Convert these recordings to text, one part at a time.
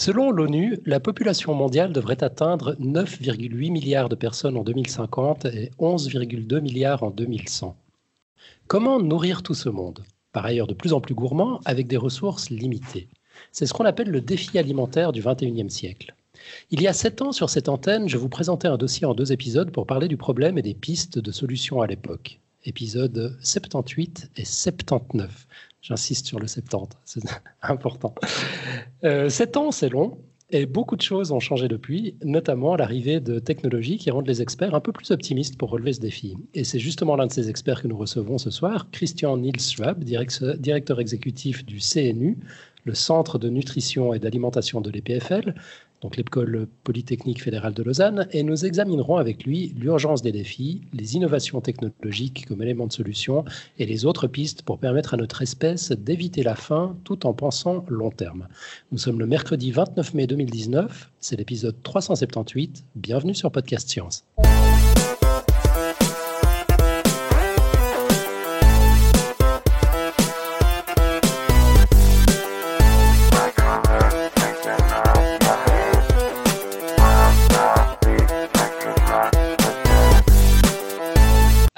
Selon l'ONU, la population mondiale devrait atteindre 9,8 milliards de personnes en 2050 et 11,2 milliards en 2100. Comment nourrir tout ce monde? Par ailleurs de plus en plus gourmand, avec des ressources limitées. C'est ce qu'on appelle le défi alimentaire du 21e siècle. Il y a sept ans, sur cette antenne, je vous présentais un dossier en deux épisodes pour parler du problème et des pistes de solutions à l'époque. Épisodes 78 et 79. J'insiste sur le 70, c'est important. Euh, sept ans, c'est long, et beaucoup de choses ont changé depuis, notamment l'arrivée de technologies qui rendent les experts un peu plus optimistes pour relever ce défi. Et c'est justement l'un de ces experts que nous recevons ce soir, Christian Niels Schwab, directeur exécutif du CNU, le Centre de nutrition et d'alimentation de l'EPFL, donc l'école polytechnique fédérale de Lausanne, et nous examinerons avec lui l'urgence des défis, les innovations technologiques comme élément de solution et les autres pistes pour permettre à notre espèce d'éviter la faim tout en pensant long terme. Nous sommes le mercredi 29 mai 2019, c'est l'épisode 378. Bienvenue sur Podcast Science.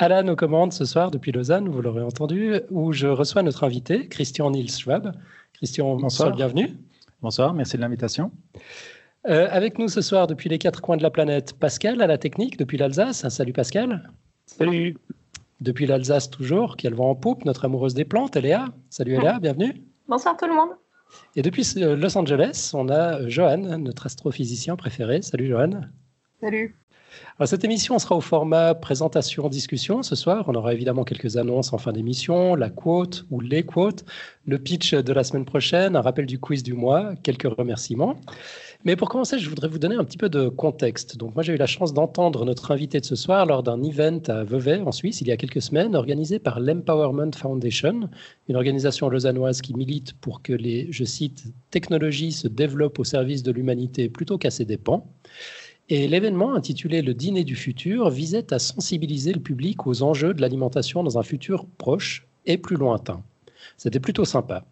Alan aux commandes ce soir depuis Lausanne, vous l'aurez entendu, où je reçois notre invité, Christian Niels Schwab. Christian, bonsoir, bienvenue. Bonsoir, merci de l'invitation. Euh, avec nous ce soir depuis les quatre coins de la planète, Pascal à la technique depuis l'Alsace. Salut Pascal. Salut. Depuis l'Alsace toujours, qui a le vent en poupe, notre amoureuse des plantes, Eléa. Salut Eléa, bienvenue. Bonsoir tout le monde. Et depuis euh, Los Angeles, on a Johan, notre astrophysicien préféré. Salut Johan. Salut cette émission sera au format présentation-discussion. Ce soir, on aura évidemment quelques annonces en fin d'émission, la quote ou les quotes, le pitch de la semaine prochaine, un rappel du quiz du mois, quelques remerciements. Mais pour commencer, je voudrais vous donner un petit peu de contexte. Donc, moi, j'ai eu la chance d'entendre notre invité de ce soir lors d'un event à Vevey, en Suisse, il y a quelques semaines, organisé par l'Empowerment Foundation, une organisation lausannoise qui milite pour que les, je cite, technologies se développent au service de l'humanité plutôt qu'à ses dépens. Et l'événement intitulé Le Dîner du futur visait à sensibiliser le public aux enjeux de l'alimentation dans un futur proche et plus lointain. C'était plutôt sympa.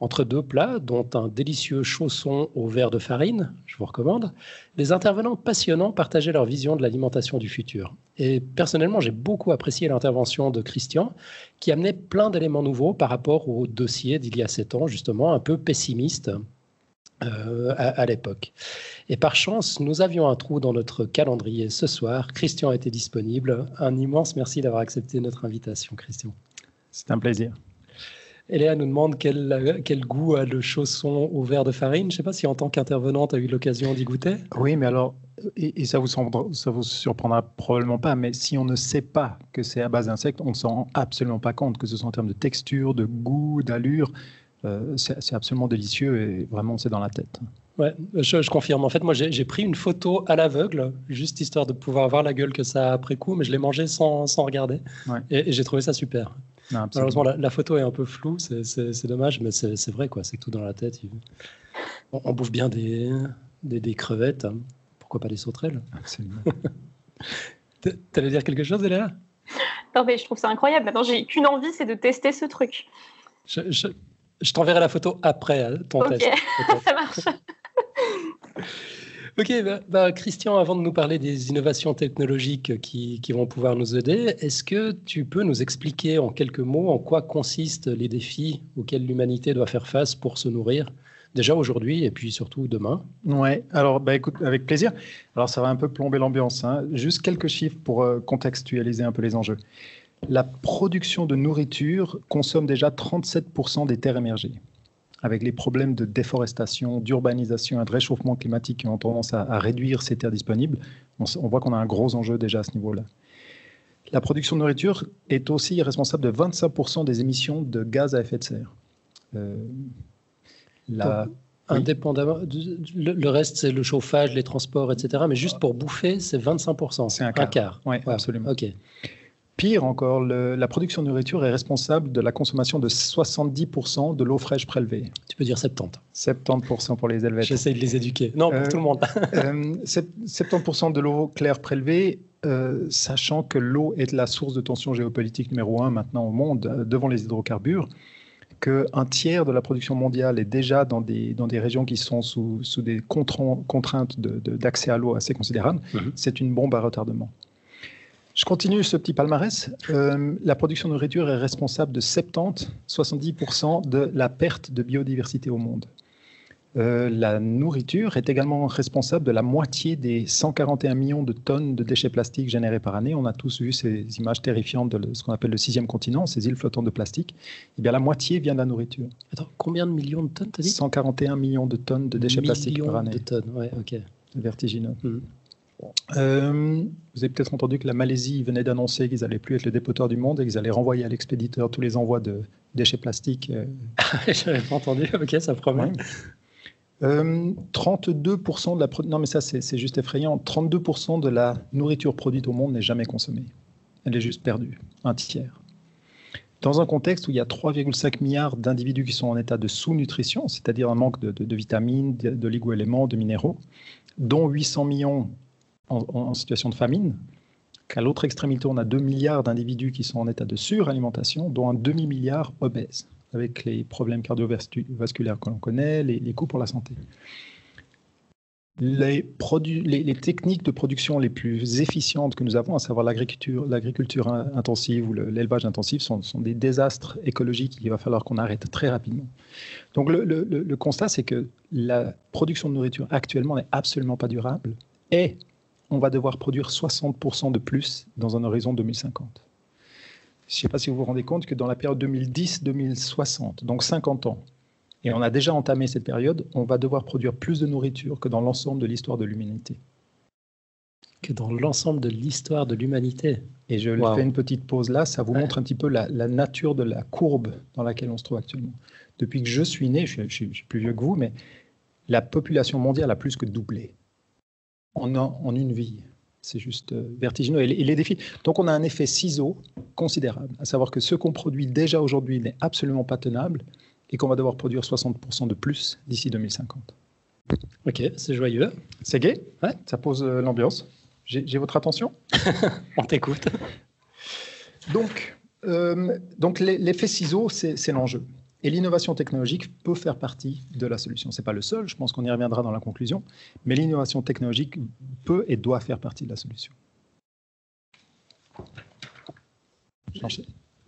Entre deux plats, dont un délicieux chausson au verre de farine, je vous recommande, les intervenants passionnants partageaient leur vision de l'alimentation du futur. Et personnellement, j'ai beaucoup apprécié l'intervention de Christian, qui amenait plein d'éléments nouveaux par rapport au dossier d'il y a sept ans, justement, un peu pessimiste euh, à, l'époque. Et par chance, nous avions un trou dans notre calendrier ce soir. Christian était disponible. Un immense merci d'avoir accepté notre invitation, Christian. C'est un plaisir. Eléa nous demande quel, quel, goût a le chausson au verre de farine. Je ne sais pas si en tant qu'intervenante, tu as eu l'occasion d'y goûter. Oui, mais alors, et, ça vous, ça vous surprendra probablement pas, mais si on ne sait pas que c'est à base d'insectes, on ne s'en rend absolument pas compte, que ce soit en termes de texture, de goût, d'allure. Euh, c'est absolument délicieux et vraiment c'est dans la tête. Ouais, je, confirme. En fait, moi, j'ai pris une photo à l'aveugle, juste histoire de pouvoir voir la gueule que ça a après coup, mais je l'ai mangé sans, sans regarder. Et, j'ai trouvé ça super. Malheureusement, la, photo est un peu floue, c'est dommage, mais c'est vrai, quoi. C'est tout dans la tête. On, bouffe bien des, des, crevettes, hein. pourquoi pas des sauterelles? Absolument. T'allais dire quelque chose, Eléa Non, mais je trouve ça incroyable. Maintenant, j'ai qu'une envie, c'est de tester ce truc. je, je t'enverrai la photo après hein, ton test. Ok, ça marche. Ok, bah, bah, Christian, avant de nous parler des innovations technologiques qui, qui vont pouvoir nous aider, est-ce que tu peux nous expliquer en quelques mots en quoi consistent les défis auxquels l'humanité doit faire face pour se nourrir Déjà aujourd'hui et puis surtout demain? Ouais, alors bah, écoute, avec plaisir. Alors ça va un peu plomber l'ambiance. Hein. Juste quelques chiffres pour euh, contextualiser un peu les enjeux la production de nourriture consomme déjà 37% des terres émergées. Avec les problèmes de déforestation, d'urbanisation et de réchauffement climatique qui ont tendance à, réduire ces terres disponibles, on, voit qu'on a un gros enjeu déjà à ce niveau-là. La production de nourriture est aussi responsable de 25% des émissions de gaz à effet de serre. Euh, indépendamment. Le, reste, c'est le chauffage, les transports, etc. Mais juste pour bouffer, c'est 25%. C'est un quart. Un quart. Oui, absolument. OK. Pire encore, la production de nourriture est responsable de la consommation de 70% de l'eau fraîche prélevée. Tu peux dire 70. 70% pour les Helvètes. J'essaie de les éduquer. Non, pour euh, tout le monde. 70% euh, de l'eau claire prélevée, euh, sachant que l'eau est la source de tension géopolitique numéro un maintenant au monde, devant les hydrocarbures, qu'un tiers de la production mondiale est déjà dans des, dans des régions qui sont sous, sous des contraintes d'accès à l'eau assez considérables, mhm. c'est une bombe à retardement. Je continue ce petit palmarès. Euh, la production de nourriture est responsable de 70-70% de la perte de biodiversité au monde. Euh, la nourriture est également responsable de la moitié des 141 millions de tonnes de déchets plastiques générés par année. On a tous vu ces images terrifiantes de ce qu'on appelle le sixième continent, ces îles flottantes de plastique. Eh bien, la moitié vient de la nourriture. Attends, combien de millions de tonnes, as dit? 141 millions de tonnes de déchets plastiques par année. de tonnes, ouais, ok. Vertigineux. Mmh. Euh, vous avez peut-être entendu que la Malaisie venait d'annoncer qu'ils n'allaient plus être le dépotoir du monde et qu'ils allaient renvoyer à l'expéditeur tous les envois de déchets plastiques. Euh. J'avais pas entendu, ok, ça promet. 32% euh, de la non mais ça c'est juste effrayant. 32% de la nourriture produite au monde n'est jamais consommée. Elle est juste perdue, un tiers. Dans un contexte où il y a 3,5 milliards d'individus qui sont en état de sous-nutrition, c'est-à-dire un manque de, vitamines, de, de éléments de minéraux, dont 800 millions en, situation de famine, qu'à l'autre extrémité, on a 2 milliards d'individus qui sont en état de suralimentation, dont un demi-milliard obèses, avec les problèmes cardiovasculaires que l'on connaît, les, coûts pour la santé. Les, techniques de production les plus efficientes que nous avons, à savoir l'agriculture intensive ou l'élevage intensif, sont, des désastres écologiques qu'il va falloir qu'on arrête très rapidement. Donc le, le constat, c'est que la production de nourriture actuellement n'est absolument pas durable et on va devoir produire 60% de plus dans un horizon 2050. Je ne sais pas si vous vous rendez compte que dans la période 2010-2060, donc 50 ans, et on a déjà entamé cette période, on va devoir produire plus de nourriture que dans l'ensemble de l'histoire de l'humanité. Que dans l'ensemble de l'histoire de l'humanité. Et je fais une petite pause là, ça vous montre un petit peu la, nature de la courbe dans laquelle on se trouve actuellement. Depuis que je suis né, je suis plus vieux que vous, mais la population mondiale a plus que doublé en, en une vie. C'est juste euh, vertigineux. Et les, défis. Donc, on a un effet ciseau considérable, à savoir que ce qu'on produit déjà aujourd'hui n'est absolument pas tenable et qu'on va devoir produire 60% de plus d'ici 2050. Ok, c'est joyeux. C'est gai? Ouais. Ça pose euh, l'ambiance. J'ai votre attention? On t'écoute. Donc, euh, donc l'effet ciseau, c'est l'enjeu. Et l'innovation technologique peut faire partie de la solution. Ce n'est pas le seul, je pense qu'on y reviendra dans la conclusion, mais l'innovation technologique peut et doit faire partie de la solution.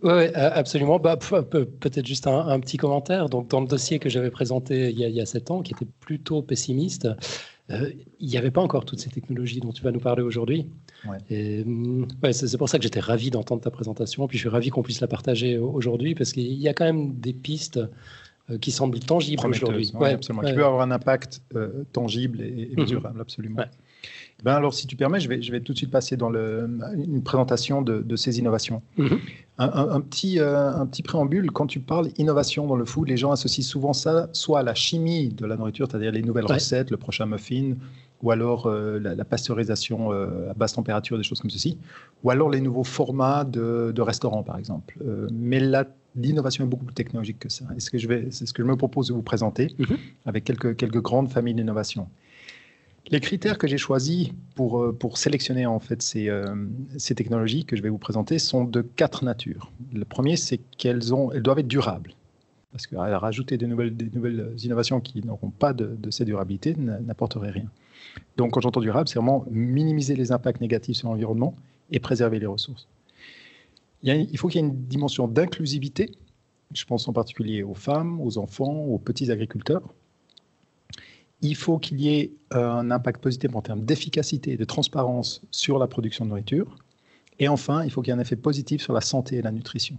Oui, absolument. Bah, Peut-être juste un, petit commentaire. Dans le dossier que j'avais présenté il y, a, il y, a, sept ans, qui était plutôt pessimiste, euh, il n'y avait pas encore toutes ces technologies dont tu vas nous parler aujourd'hui. Mm, c'est pour ça que j'étais ravi d'entendre ta présentation. Puis je suis ravi qu'on puisse la partager aujourd'hui parce qu'il y a quand même des pistes euh, qui semblent tangibles aujourd'hui. Ouais, absolument. Qui peut avoir un impact euh, tangible et, et mhm. mesurable, absolument. Ben alors, si tu permets, je vais, je vais tout de suite passer dans le, une présentation de, ces innovations. Mhm. un, petit, euh, un petit préambule, quand tu parles innovation dans le food, les gens associent souvent ça soit à la chimie de la nourriture, c'est-à-dire les nouvelles recettes, le prochain muffin, ou alors euh, la, pasteurisation euh, à basse température, des choses comme ceci, ou alors les nouveaux formats de, de restaurants, par exemple. mais l'innovation est beaucoup plus technologique que ça. C'est ce que je vais, c'est ce que je me propose de vous présenter mhm. avec quelques, quelques grandes familles d'innovation. Les critères que j'ai choisis pour, euh, sélectionner en fait ces, euh, ces, technologies que je vais vous présenter sont de quatre natures. Le premier, c'est qu'elles doivent être durables. Parce que rajouter des nouvelles, innovations qui n'auront pas de, de cette durabilité n'apporterait rien. Donc, quand j'entends durable, c'est vraiment minimiser les impacts négatifs sur l'environnement et préserver les ressources. Il faut qu'il y ait une dimension d'inclusivité. Je pense en particulier aux femmes, aux enfants, aux petits agriculteurs il faut qu'il y ait euh, un impact positif en termes d'efficacité et de transparence sur la production de nourriture. Et enfin, il faut qu'il y ait un effet positif sur la santé et la nutrition.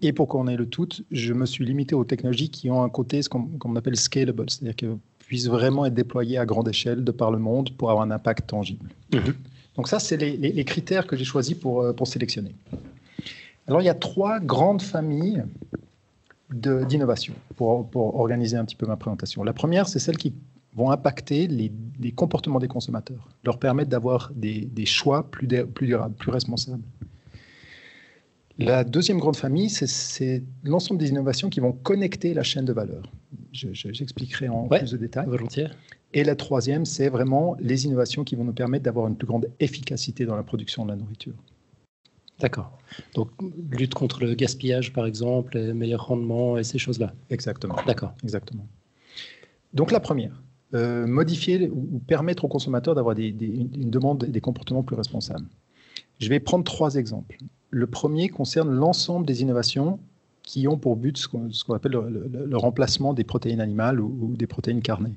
Et pour qu'on ait le tout, je me suis limité aux technologies qui ont un côté, ce qu'on appelle scalable, c'est-à-dire qu'elles puissent vraiment être déployées à grande échelle de par le monde pour avoir un impact tangible. Mhm. Donc ça, c'est les, critères que j'ai choisis pour, euh, pour sélectionner. Alors, il y a trois grandes familles d'innovation pour, pour, organiser un petit peu ma présentation. La première, c'est celle qui vont impacter les, les, comportements des consommateurs, leur permettre d'avoir des, des, choix plus, plus durables, plus responsables. La deuxième grande famille, c'est l'ensemble des innovations qui vont connecter la chaîne de valeur. J'expliquerai en plus de détails. Volontiers. Et la troisième, c'est vraiment les innovations qui vont nous permettre d'avoir une plus grande efficacité dans la production de la nourriture. D'accord. Donc, lutte contre le gaspillage, par exemple, meilleur rendement et ces choses-là. Exactement. D'accord. Exactement. Donc, la première, euh, modifier ou permettre aux consommateurs d'avoir des, une demande des comportements plus responsables. Je vais prendre trois exemples. Le premier concerne l'ensemble des innovations qui ont pour but ce qu'on appelle le, remplacement des protéines animales ou, des protéines carnées.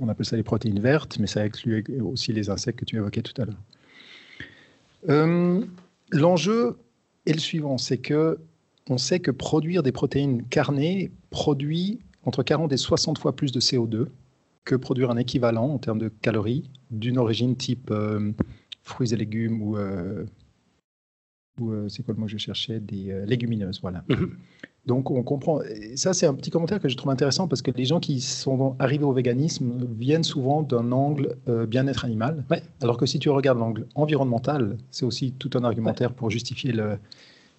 On appelle ça les protéines vertes, mais ça exclut aussi les insectes que tu évoquais tout à l'heure. Euh, l'enjeu est le suivant, c'est que on sait que produire des protéines carnées produit entre 40 et 60 fois plus de CO2 que produire un équivalent en termes de calories d'une origine type euh, fruits et légumes ou, euh, euh, c'est quoi le mot que je cherchais? Des légumineuses, voilà. Donc on comprend. ça, c'est un petit commentaire que je trouve intéressant parce que les gens qui sont arrivés au véganisme viennent souvent d'un angle bien-être animal. Alors que si tu regardes l'angle environnemental, c'est aussi tout un argumentaire pour justifier le,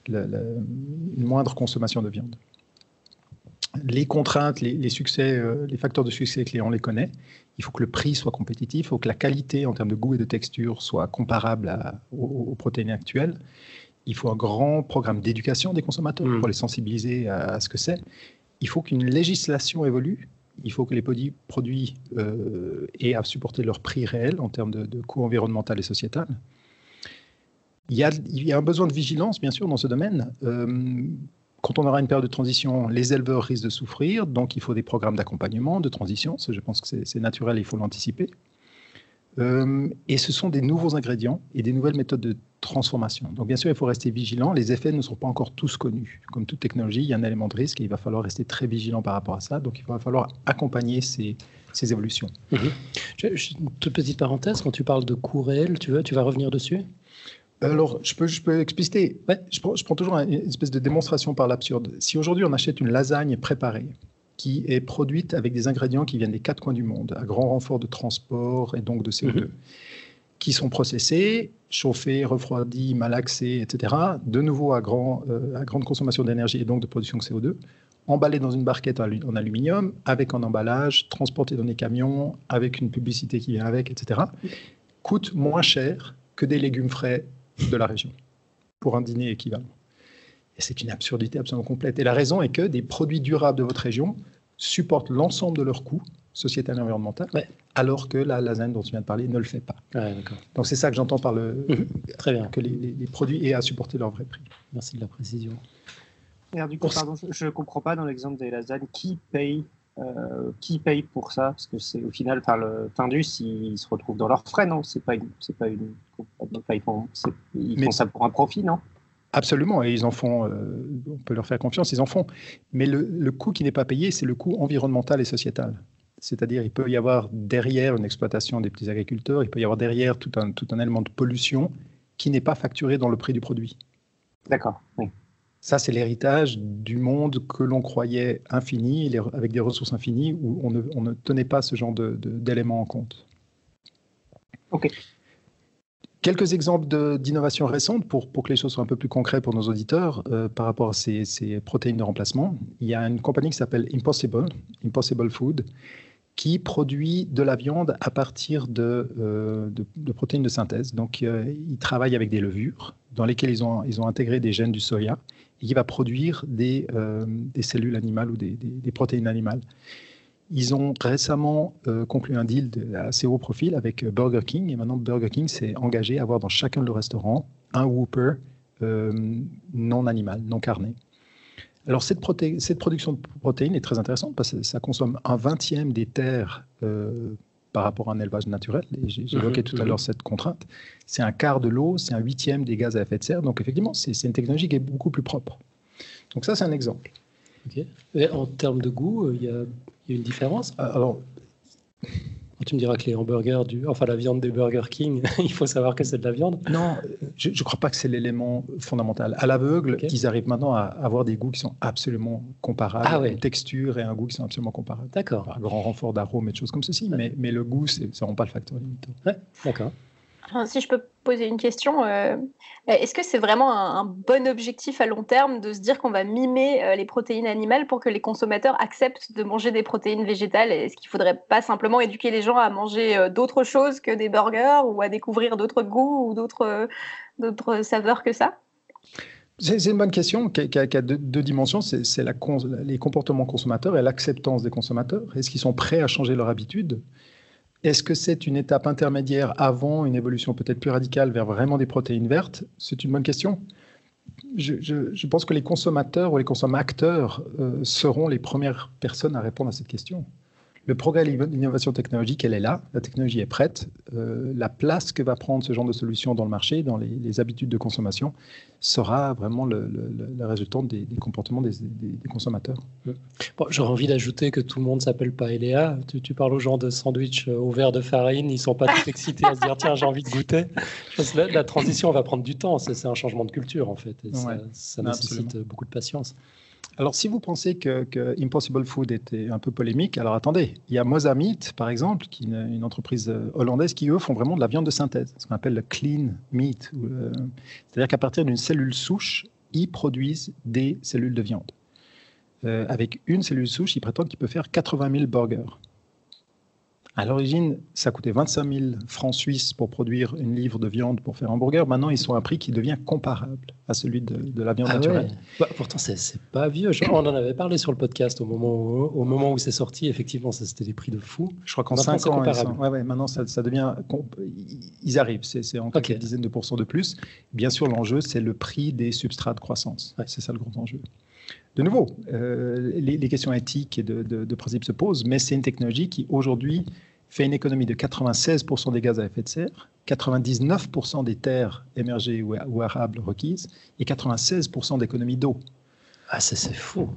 une moindre consommation de viande les contraintes, les, succès, euh, les facteurs de succès clés, on les connaît. Il faut que le prix soit compétitif, il faut que la qualité en termes de goût et de texture soit comparable aux, protéines actuelles. Il faut un grand programme d'éducation des consommateurs mm. pour les sensibiliser à, ce que c'est. Il faut qu'une législation évolue. Il faut que les produits euh, aient à supporter leur prix réel en termes de, coût environnemental et sociétal. Il y, a, il y, a, un besoin de vigilance, bien sûr, dans ce domaine. Euh, quand on aura une période de transition, les éleveurs risquent de souffrir, donc il faut des programmes d'accompagnement, de transition. je pense que c'est naturel, il faut l'anticiper. Euh, et ce sont des nouveaux ingrédients et des nouvelles méthodes de transformation. Donc bien sûr, il faut rester vigilant. Les effets ne sont pas encore tous connus. Comme toute technologie, il y a un élément de risque et il va falloir rester très vigilant par rapport à ça. Donc il va falloir accompagner ces, ces évolutions. Mmh. Une toute petite parenthèse, quand tu parles de coût réel, tu, veux, tu vas revenir dessus? Alors, je peux, je peux expliciter. Je, prends, je, prends, toujours une espèce de démonstration par l'absurde. Si aujourd'hui on achète une lasagne préparée qui est produite avec des ingrédients qui viennent des quatre coins du monde, à grand renfort de transport et donc de CO2, mhm. qui sont processés, chauffés, refroidis, malaxés, etc., de nouveau à, grand, euh, à grande consommation d'énergie et donc de production de CO2, emballés dans une barquette en aluminium, avec un emballage, transportés dans des camions, avec une publicité qui vient avec, etc., coûte moins cher que des légumes frais de la région pour un dîner équivalent. Et c'est une absurdité absolument complète. Et la raison est que des produits durables de votre région supportent l'ensemble de leurs coûts sociétal et environnemental, alors que la lasagne dont tu viens de parler ne le fait pas. Donc c'est ça que j'entends par le mhm. Très bien. que les, produits aient à supporter leur vrai prix. Merci de la précision. du coup, pardon, je ne comprends pas dans l'exemple des lasagnes qui paye euh, qui paye pour ça? Parce que c'est au final, par le Tindus, ils se retrouvent dans leurs frais, non? C'est pas c'est pas une, ils font, ils font ça pour un profit, non? Absolument, et ils en font, euh, on peut leur faire confiance, ils en font. Mais le, le coût qui n'est pas payé, c'est le coût environnemental et sociétal. C'est-à-dire, il peut y avoir derrière une exploitation des petits agriculteurs, il peut y avoir derrière tout un, tout un élément de pollution qui n'est pas facturé dans le prix du produit. D'accord, oui. Ça, c'est l'héritage du monde que l'on croyait infini, avec des ressources infinies, où on ne, tenait pas ce genre d'éléments en compte. OK. Quelques exemples d'innovations récentes pour, que les choses soient un peu plus concrètes pour nos auditeurs euh, par rapport à ces, protéines de remplacement. Il y a une compagnie qui s'appelle Impossible, Impossible Food, qui produit de la viande à partir de, euh, protéines de synthèse. Donc, euh, ils travaillent avec des levures dans lesquelles ils ont, intégré des gènes du soya et qui va produire des, cellules animales ou des, protéines animales. Ils ont récemment conclu un deal de, assez haut profil avec Burger King et maintenant Burger King s'est engagé à avoir dans chacun de leurs restaurants un Whopper non animal, non carné. Alors cette, cette, production de protéines est très intéressante parce que ça consomme un vingtième des terres euh, par rapport à un élevage naturel. J'évoquais mhm, tout à mhm. l'heure cette contrainte. C'est un quart de l'eau, c'est un huitième des gaz à effet de serre. Donc effectivement, c'est une technologie qui est beaucoup plus propre. Donc ça, c'est un exemple. En termes de goût, euh, il y, a, une différence Alors, Tu me diras que les hamburgers, du, enfin la viande des Burger King, il faut savoir que c'est de la viande. Non, je ne crois pas que c'est l'élément fondamental. À l'aveugle, ils arrivent maintenant à avoir des goûts qui sont absolument comparables, ah, une texture et un goût qui sont absolument comparables. D'accord. Un grand renfort d'arômes et de choses comme ceci, mais, mais le goût, ne rend pas le facteur limitant. Ouais, d'accord. Si je peux poser une question, euh, est-ce que c'est vraiment un, bon objectif à long terme de se dire qu'on va mimer euh, les protéines animales pour que les consommateurs acceptent de manger des protéines végétales? Est-ce qu'il ne faudrait pas simplement éduquer les gens à manger euh, d'autres choses que des burgers ou à découvrir d'autres goûts ou d'autres saveurs que ça? C'est une bonne question qui a, deux, dimensions. C'est les comportements consommateurs et l'acceptance des consommateurs. Est-ce qu'ils sont prêts à changer leur habitude? Est-ce que c'est une étape intermédiaire avant une évolution peut-être plus radicale vers vraiment des protéines vertes? C'est une bonne question. Je, pense que les consommateurs ou les consommateurs euh, seront les premières personnes à répondre à cette question le progrès de l'innovation technologique, elle est là, la technologie est prête. Euh, la place que va prendre ce genre de solution dans le marché, dans les, habitudes de consommation, sera vraiment le, résultat des, comportements des, consommateurs. Bon, J'aurais envie d'ajouter que tout le monde s'appelle pas Eléa. Tu, parles aux gens de sandwich euh, au verre de farine, ils sont pas tous excités à se dire tiens, j'ai envie de goûter. la, transition va prendre du temps, c'est un changement de culture en fait. ça, nécessite beaucoup de patience. Alors, si vous pensez que, Impossible Food était un peu polémique, alors attendez, il y a Mozamit, par exemple, qui est une, entreprise euh, hollandaise qui, eux, font vraiment de la viande de synthèse, ce qu'on appelle le clean meat. Euh, c'est-à-dire qu'à partir d'une cellule souche, ils produisent des cellules de viande. Euh, avec une cellule souche, ils prétendent qu'ils peuvent faire 80 000 burgers. À l'origine, ça coûtait 25 000 francs suisses pour produire une livre de viande pour faire un hamburger. Maintenant, ils sont à un prix qui devient comparable à celui de, la viande ah naturelle. Bah, pourtant, c'est pas vieux. on en avait parlé sur le podcast au moment où, au moment où c'est sorti. Effectivement, c'était des prix de fou. Je crois qu'en 5 ans, ouais, ouais, maintenant, ça, devient. Ils arrivent. C'est en quelques dizaines de pourcents de plus. Bien sûr, l'enjeu, c'est le prix des substrats de croissance. C'est ça le grand enjeu. De nouveau, euh, les, questions éthiques et de, de principe se posent, mais c'est une technologie qui aujourd'hui fait une économie de 96% des gaz à effet de serre, 99% des terres émergées ou, arables requises et 96% d'économie d'eau. Ah, ça c'est fou.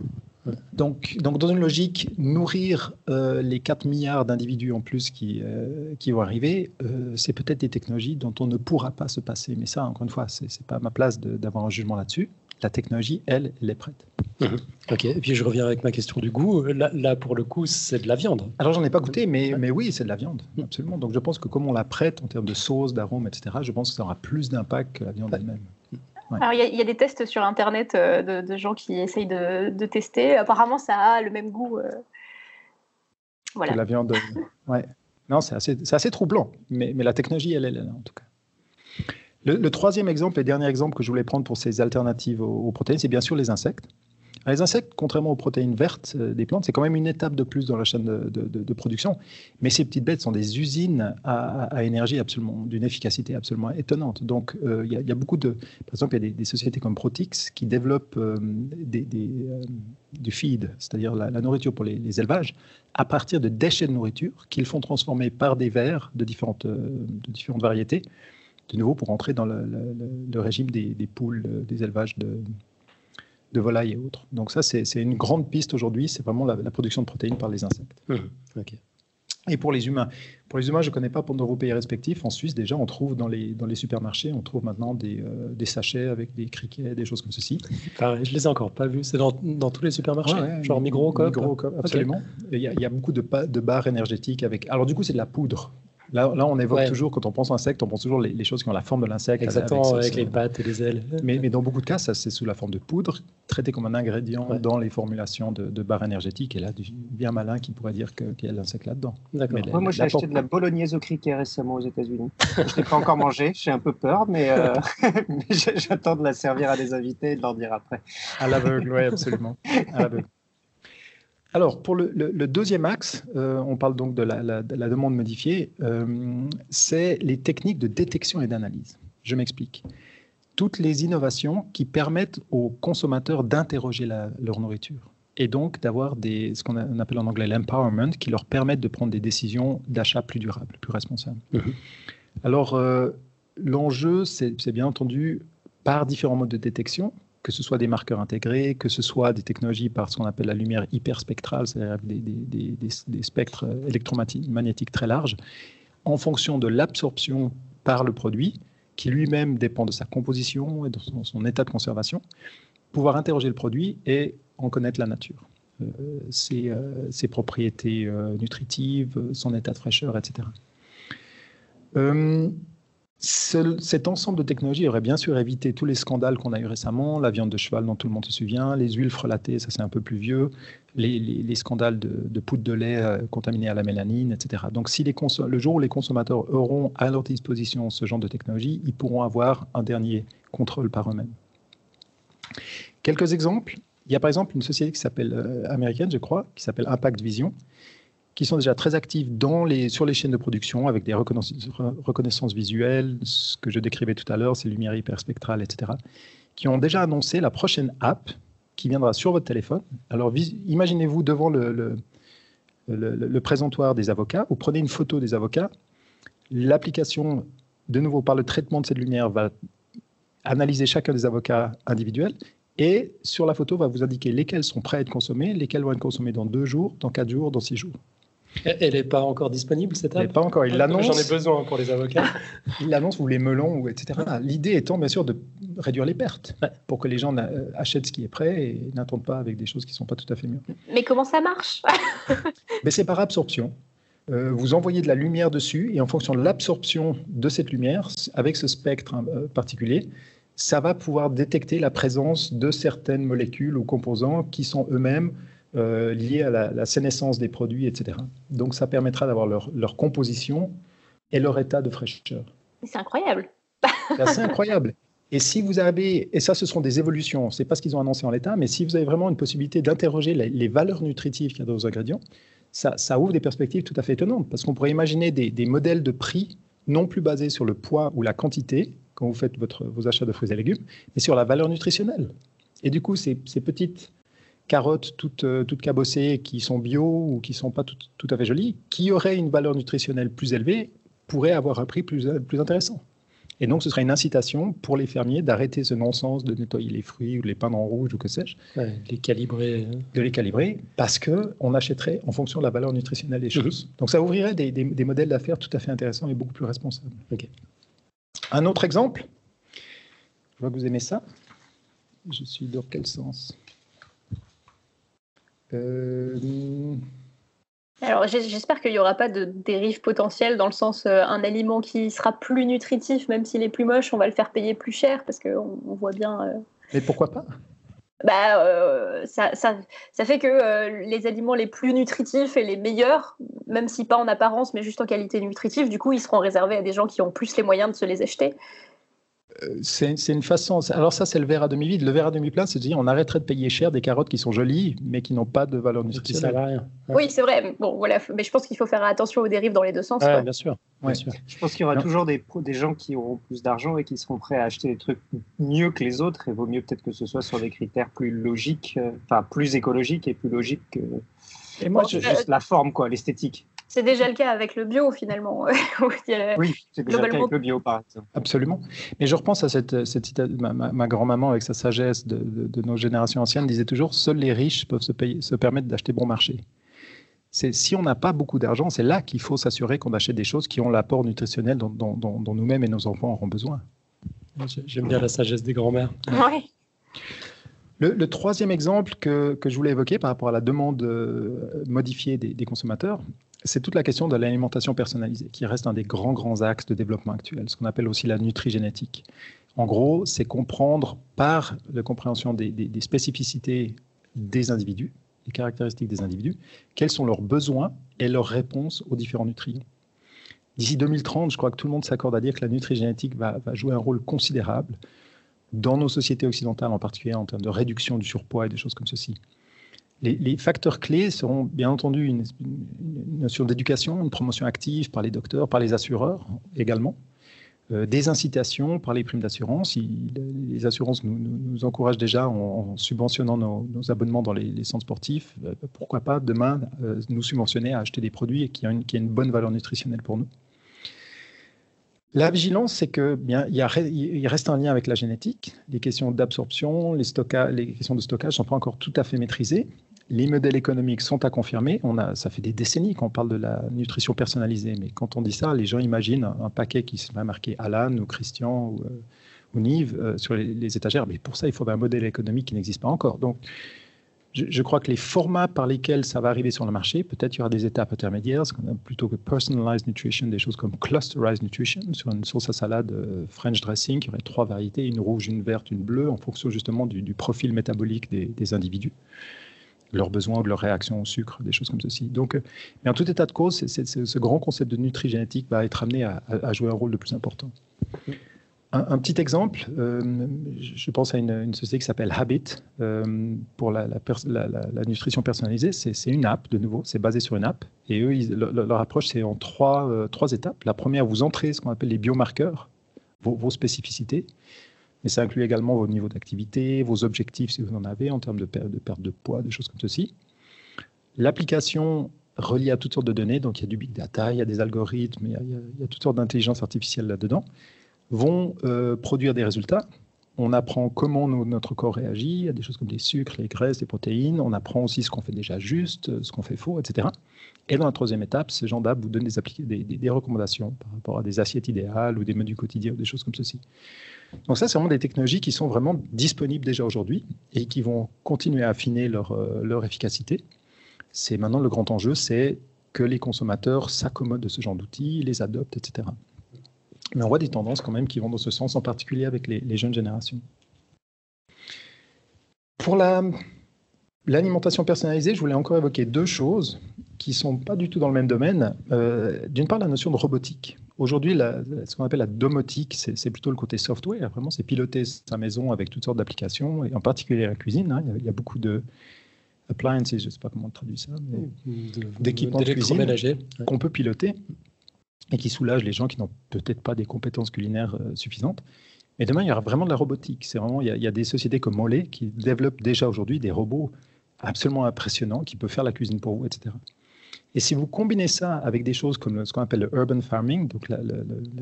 Donc, donc, dans une logique, nourrir euh, les 4 milliards d'individus en plus qui, euh, qui vont arriver, euh, c'est peut-être des technologies dont on ne pourra pas se passer. Mais ça, encore une fois, ce n'est pas ma place d'avoir un jugement là-dessus la technologie, elle, elle est prête. Mhm. Ok, et puis je reviens avec ma question du goût. Là, pour le coup, c'est de la viande. Alors, j'en ai pas goûté, mais, mais oui, c'est de la viande, absolument. Donc, je pense que comme on la prête en termes de sauce, d'arôme, etc., je pense que ça aura plus d'impact que la viande elle-même. Alors, il y, a des tests sur Internet euh, de, gens qui essayent de, tester. Apparemment, ça a le même goût. Euh, voilà. Que la viande. Euh, ouais. Non, c'est assez, assez, troublant, mais, mais la technologie, elle, elle est là, en tout cas. Le, troisième exemple et dernier exemple que je voulais prendre pour ces alternatives aux, protéines, c'est bien sûr les insectes. les insectes, contrairement aux protéines vertes euh, des plantes, c'est quand même une étape de plus dans la chaîne de, production. Mais ces petites bêtes sont des usines à, énergie absolument, d'une efficacité absolument étonnante. Donc, euh, il y, a beaucoup de. Par exemple, il y a des, sociétés comme Protix qui développent euh, du feed, c'est-à-dire la, nourriture pour les, élevages, à partir de déchets de nourriture qu'ils font transformer par des vers de différentes variétés de nouveau pour entrer dans le, régime des, poules, euh, des élevages de, de volailles et autres. Donc ça, c'est une grande piste aujourd'hui, c'est vraiment la, production de protéines par les insectes. Mmh. Et pour les humains Pour les humains, je ne connais pas pour nos pays respectifs. En Suisse, déjà, on trouve dans les, dans les supermarchés, on trouve maintenant des, euh, des sachets avec des criquets, des choses comme ceci. Pareil, je les ai encore pas vus. C'est dans, dans, tous les supermarchés? Genre Migros, Coop? Migros, absolument. Il y, y, a beaucoup de, de barres énergétiques avec... Alors du coup, c'est de la poudre. Là, là, on évoque toujours, quand on pense insecte, on pense toujours les, les choses qui ont la forme de l'insecte. Exactement, avec, les pattes et les ailes. Mais, mais dans beaucoup de cas, ça c'est sous la forme de poudre, traité comme un ingrédient dans les formulations de, de barres énergétiques. Et là, bien malin qui pourrait dire qu'il y a de l'insecte là-dedans. D'accord. moi, j'ai acheté de la bolognaise au criquet récemment aux États-Unis. je ne l'ai pas encore mangé, j'ai un peu peur, mais, euh, j'attends de la servir à des invités et de leur dire après. À l'aveugle, oui, absolument. À l'aveugle. Alors, pour le, deuxième axe, euh, on parle donc de la, demande modifiée, euh, c'est les techniques de détection et d'analyse. Je m'explique. Toutes les innovations qui permettent aux consommateurs d'interroger leur nourriture et donc d'avoir ce qu'on appelle en anglais l'empowerment, qui leur permettent de prendre des décisions d'achat plus durables, plus responsables. Mm-hmm. Alors, euh, l'enjeu, c'est bien entendu par différents modes de détection, que ce soit des marqueurs intégrés, que ce soit des technologies par ce qu'on appelle la lumière hyperspectrale, c'est-à-dire des, des, spectres électromagnétiques très larges, en fonction de l'absorption par le produit, qui lui-même dépend de sa composition et de son, état de conservation, pouvoir interroger le produit et en connaître la nature, euh, ses, euh, ses, propriétés euh, nutritives, son état de fraîcheur, etc cet ensemble de technologies aurait bien sûr évité tous les scandales qu'on a eu récemment, la viande de cheval dont tout le monde se souvient, les huiles frelatées, ça c'est un peu plus vieux, les, scandales de, poudre de lait euh, contaminée à la mélanine, etc. Donc si le jour où les consommateurs auront à leur disposition ce genre de technologie, ils pourront avoir un dernier contrôle par eux-mêmes. Quelques exemples. Il y a par exemple une société qui s'appelle euh, américaine, je crois, qui s'appelle Impact Vision, qui sont déjà très les, sur les chaînes de production avec des reconnaissances, visuelles, ce que je décrivais tout à l'heure, ces lumières hyperspectrales, etc., qui ont déjà annoncé la prochaine app qui viendra sur votre téléphone. Alors imaginez-vous devant le, présentoir des avocats, vous prenez une photo des avocats, l'application, de nouveau par le traitement de cette lumière, va analyser chacun des avocats individuels et sur la photo va vous indiquer lesquels sont prêts à être consommés, lesquels vont être consommés dans deux jours, dans quatre jours, dans six jours. Elle n'est pas encore disponible, cette app Elle n'est pas encore. Il l'annonce. J'en ai besoin pour les avocats. il l'annonce ou les melons, etc. L'idée étant, bien sûr, de réduire les pertes pour que les gens euh, achètent ce qui est prêt et n'attendent pas avec des choses qui ne sont pas tout à fait mûres. Mais comment ça marche? Mais c'est par absorption. Euh, vous envoyez de la lumière dessus et en fonction de l'absorption de cette lumière, avec ce spectre hein, euh, particulier, ça va pouvoir détecter la présence de certaines molécules ou composants qui sont eux-mêmes euh, liés à la, sénescence des produits, etc. Donc ça permettra d'avoir leur, composition et leur état de fraîcheur. C'est incroyable. C'est incroyable. Et si vous avez, et ça ce seront des évolutions, c'est pas ce qu'ils ont annoncé en l'état, mais si vous avez vraiment une possibilité d'interroger les, valeurs nutritives qu'il y a dans vos ingrédients, ça, ouvre des perspectives tout à fait étonnantes, parce qu'on pourrait imaginer des, des, modèles de prix non plus basés sur le poids ou la quantité, quand vous faites votre, vos achats de fruits et légumes, mais sur la valeur nutritionnelle. Et du coup, ces, ces petites carottes toutes, euh, toutes cabossées qui sont bio ou qui ne sont pas tout, tout, à fait jolies, qui auraient une valeur nutritionnelle plus élevée, pourraient avoir un prix plus, plus intéressant. Et donc, ce serait une incitation pour les fermiers d'arrêter ce non-sens de nettoyer les fruits ou les peindre en rouge ou que sais-je. les calibrer. Hein. De les calibrer parce qu'on achèterait en fonction de la valeur nutritionnelle des choses. Mhm. Donc, ça ouvrirait des, des, des modèles d'affaires tout à fait intéressants et beaucoup plus responsables. Un autre exemple, je vois que vous aimez ça. Je suis dans quel sens? euh, Alors j'espère qu'il n'y aura pas de dérive potentielle dans le sens euh, un aliment qui sera plus nutritif, même s'il est plus moche, on va le faire payer plus cher parce qu'on on voit bien. Euh, Mais pourquoi pas? Bah, ça, ça, ça, fait que les aliments les plus nutritifs et les meilleurs, même si pas en apparence, mais juste en qualité nutritive, du coup, ils seront réservés à des gens qui ont plus les moyens de se les acheter c'est une façon. Alors ça, c'est le verre à demi vide. Le verre à demi plein, c'est de dire on arrêterait de payer cher des carottes qui sont jolies, mais qui n'ont pas de valeur nutritionnelle. rien. Oui, c'est vrai. Bon, voilà. Mais je pense qu'il faut faire attention aux dérives dans les deux sens. bien, sûr. Je pense qu'il y aura toujours des, des gens qui auront plus d'argent et qui seront prêts à acheter des trucs mieux que les autres. Et vaut mieux peut-être que ce soit sur des critères plus logiques, euh, enfin plus écologiques et plus logiques que. Et moi, juste la forme, quoi, l'esthétique. C'est déjà le cas avec le bio, finalement. oui, c'est déjà le cas avec le bio, par exemple. Absolument. Mais je repense à cette, cette ma, grand-maman, avec sa sagesse de, nos générations anciennes, disait toujours Seuls les riches peuvent se, payer, se permettre d'acheter bon marché. C'est si on n'a pas beaucoup d'argent, c'est là qu'il faut s'assurer qu'on achète des choses qui ont l'apport nutritionnel dont, dont nous-mêmes et nos enfants auront besoin. J'aime bien la sagesse des grands-mères. Oui. Le, troisième exemple que, que, je voulais évoquer par rapport à la demande euh, modifiée des, des consommateurs, c'est toute la question de l'alimentation personnalisée, qui reste un des grands, grands axes de développement actuel, ce qu'on appelle aussi la nutrigénétique. En gros, c'est comprendre par la compréhension des, spécificités des individus, des caractéristiques des individus, quels sont leurs besoins et leurs réponses aux différents nutriments. D'ici 2030, je crois que tout le monde s'accorde à dire que la nutrigénétique va, va jouer un rôle considérable dans nos sociétés occidentales, en particulier en termes de réduction du surpoids et des choses comme ceci. Les, facteurs clés seront bien entendu une, notion d'éducation, une promotion active par les docteurs, par les assureurs également, euh, des incitations par les primes d'assurance. Les assurances nous, encouragent déjà en, subventionnant nos, abonnements dans les, centres sportifs. Euh, pourquoi pas demain euh, nous subventionner à acheter des produits qui ont, une, qui une bonne valeur nutritionnelle pour nous La vigilance, c'est que bien, il, reste un lien avec la génétique. Les questions d'absorption, les, les questions de stockage ne sont pas encore tout à fait maîtrisées. Les modèles économiques sont à confirmer. On a, ça fait des décennies qu'on parle de la nutrition personnalisée, mais quand on dit ça, les gens imaginent un, paquet qui va marquer Alan ou Christian ou, euh, Nive euh, sur les, étagères. Mais pour ça, il faudrait un modèle économique qui n'existe pas encore. Donc, je, crois que les formats par lesquels ça va arriver sur le marché, peut-être il y aura des étapes intermédiaires, plutôt que personalized nutrition, des choses comme clusterized nutrition, sur une sauce à salade euh, French dressing, il y aurait trois variétés, une rouge, une verte, une bleue, en fonction justement du, profil métabolique des, individus, leurs besoins ou de leurs réactions au sucre, des choses comme ceci. Donc, euh, mais en tout état de cause, ce grand concept de nutri-génétique va être amené à, jouer un rôle de plus important. Un, petit exemple, euh, je pense à une, société qui s'appelle Habit euh, pour la, nutrition personnalisée. C'est une app, de nouveau, c'est basé sur une app. Et eux, leur, approche, c'est en trois étapes. La première, vous entrez ce qu'on appelle les biomarqueurs, vos, spécificités. Mais ça inclut également vos niveaux d'activité, vos objectifs si vous en avez en termes de, perte de poids, des choses comme ceci. L'application relie à toutes sortes de données, donc il y a du big data, il y a des algorithmes, il y a, toutes sortes d'intelligence artificielle là-dedans vont euh, produire des résultats. On apprend comment notre corps réagit à des choses comme les sucres, les graisses, les protéines. On apprend aussi ce qu'on fait déjà juste, ce qu'on fait faux, etc. Et dans la troisième étape, ces gens d'app vous donnent des, des, des, recommandations par rapport à des assiettes idéales ou des menus quotidiens ou des choses comme ceci. Donc ça, c'est vraiment des technologies qui sont vraiment disponibles déjà aujourd'hui et qui vont continuer à affiner leur, euh, efficacité. C'est maintenant le grand enjeu, c'est que les consommateurs s'accommodent de ce genre d'outils, les adoptent, etc. Mais on voit des tendances quand même qui vont dans ce sens, en particulier avec les, jeunes générations. Pour l'alimentation personnalisée, je voulais encore évoquer deux choses qui ne sont pas du tout dans le même domaine. Euh, d'une part, la notion de robotique. Aujourd'hui, ce qu'on appelle la domotique, c'est plutôt le côté software. Vraiment, c'est piloter sa maison avec toutes sortes d'applications, et en particulier la cuisine. Hein. il, y a, beaucoup de appliances, je ne sais pas comment on traduit ça, d'équipements de, de cuisine qu'on peut piloter et qui soulage les gens qui n'ont peut-être pas des compétences culinaires euh, suffisantes. Mais demain, il y aura vraiment de la robotique. C'est vraiment, il y, a, des sociétés comme Mollet qui développent déjà aujourd'hui des robots absolument impressionnants qui peuvent faire la cuisine pour vous, etc. Et si vous combinez ça avec des choses comme ce qu'on appelle le urban farming, donc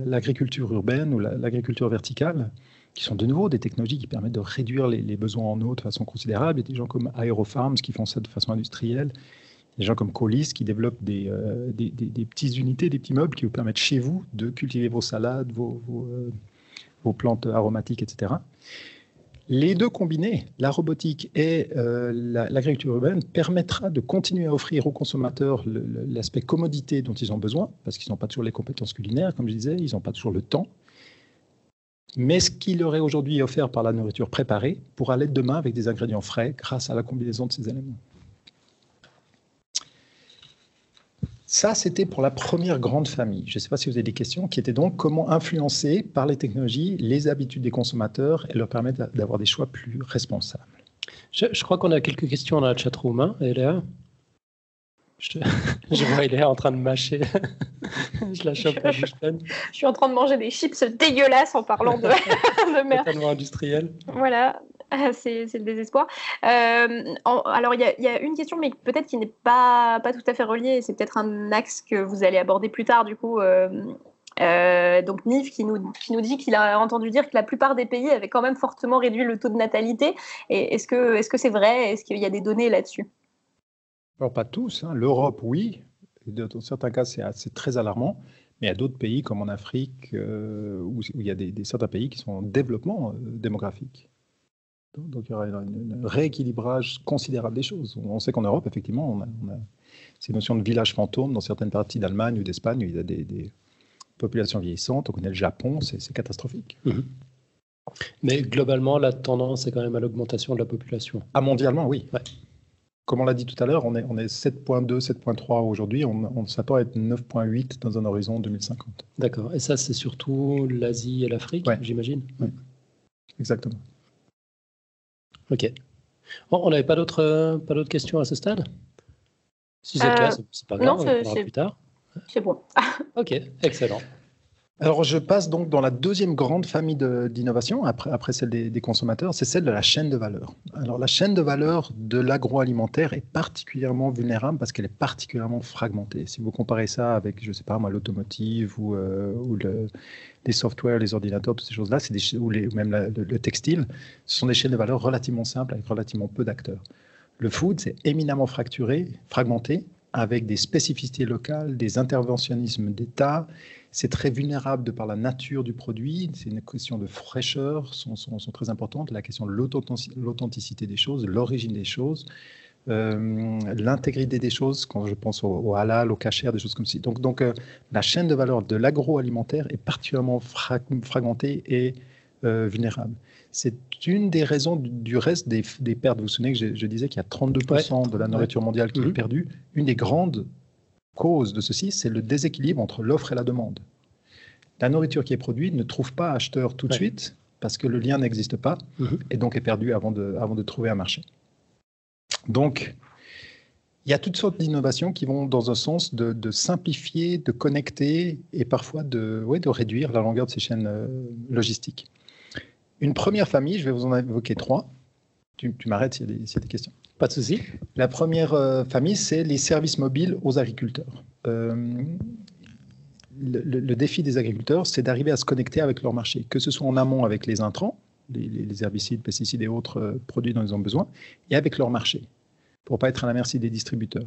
l'agriculture urbaine ou l'agriculture verticale, qui sont de nouveau des technologies qui permettent de réduire les, besoins en eau de façon considérable. Il y a des gens comme Aerofarms qui font ça de façon industrielle des gens comme Colis qui développent euh, des, des, petites unités, des petits meubles qui vous permettent chez vous de cultiver vos salades, vos, euh, vos, plantes aromatiques, etc. Les deux combinés, la robotique et euh, l'agriculture urbaine, permettra de continuer à offrir aux consommateurs l'aspect commodité dont ils ont besoin, parce qu'ils n'ont pas toujours les compétences culinaires, comme je disais, ils n'ont pas toujours le temps. Mais ce qu'il leur est aujourd'hui offert par la nourriture préparée pourra l'être demain avec des ingrédients frais grâce à la combinaison de ces éléments. Ça, c'était pour la première grande famille. Je ne sais pas si vous avez des questions, qui étaient donc comment influencer par les technologies les habitudes des consommateurs et leur permettre d'avoir des choix plus responsables. Je, crois qu'on a quelques questions dans la chatroom. Hein, Eléa je, je vois Eléa en train de mâcher. je la chope je, je, suis en train de manger des chips dégueulasses en parlant de, de merde. Totalement industriel. Voilà. c'est le désespoir. Euh, alors, il y, a une question, mais peut-être qui n'est pas, pas tout à fait reliée. C'est peut-être un axe que vous allez aborder plus tard, du coup. Euh, euh, donc Nive qui nous, qui nous dit qu'il a entendu dire que la plupart des pays avaient quand même fortement réduit le taux de natalité. Est-ce que c'est -ce vrai? Est-ce qu'il y a des données là-dessus? Alors pas tous. Hein. L'Europe, oui. Dans certains cas, c'est très alarmant. Mais il y a d'autres pays comme en Afrique où, il y a des, certains pays qui sont en développement démographique. Donc il y aura un rééquilibrage considérable des choses. On sait qu'en Europe, effectivement, on a, ces notions de village fantôme dans certaines parties d'Allemagne ou d'Espagne où il y a des, populations vieillissantes. On connaît le Japon, c'est catastrophique. Mhm. Mais globalement, la tendance est quand même à l'augmentation de la population. Ah, mondialement, oui. Comme on l'a dit tout à l'heure, on est, on est 7.2, 7.3 aujourd'hui. On, s'attend à être 9.8 dans un horizon 2050. D'accord. Et ça, c'est surtout l'Asie et l'Afrique, j'imagine? Oui, exactement. Ok. on n'avait pas d'autres pas d'autres questions à ce stade? Si c'est le cas, euh, c'est pas grave, on plus tard. C'est bon. ok, excellent. Alors, je passe donc dans la deuxième grande famille d'innovation, après, après, celle des, consommateurs, c'est celle de la chaîne de valeur. Alors, la chaîne de valeur de l'agroalimentaire est particulièrement vulnérable parce qu'elle est particulièrement fragmentée. Si vous comparez ça avec, je ne sais pas moi, l'automotive ou, euh, les softwares, les ordinateurs, ces choses-là, ou, ou, même le, le, textile, ce sont des chaînes de valeur relativement simples avec relativement peu d'acteurs. Le food, c'est éminemment fracturé, fragmenté, avec des spécificités locales, des interventionnismes d'État. C'est très vulnérable de par la nature du produit. C'est une question de fraîcheur, sont, sont, sont, très importantes. La question de l'authenticité des choses, l'origine des choses, euh, l'intégrité des choses, quand je pense au, halal, au cachère, des choses comme ça. Donc, donc euh, la chaîne de valeur de l'agroalimentaire est particulièrement fragmentée et euh, vulnérable. C'est une des raisons du, reste des, pertes. Vous vous souvenez que je, disais qu'il y a 32% de la nourriture mondiale qui est mhm. perdue. Une des grandes causes de ceci, c'est le déséquilibre entre l'offre et la demande. La nourriture qui est produite ne trouve pas acheteur tout de suite parce que le lien n'existe pas mhm. et donc est perdu avant de, avant de trouver un marché. Donc, il y a toutes sortes d'innovations qui vont dans un sens de, simplifier, de connecter et parfois de, ouais, de réduire la longueur de ces chaînes euh, logistiques. Une première famille, je vais vous en évoquer trois. Tu, m'arrêtes s'il y, a des questions. Pas de souci. La première euh, famille, c'est les services mobiles aux agriculteurs. Euh, le, défi des agriculteurs, c'est d'arriver à se connecter avec leur marché, que ce soit en amont avec les intrants, les, herbicides, pesticides et autres euh, produits dont ils ont besoin, et avec leur marché, pour pas être à la merci des distributeurs.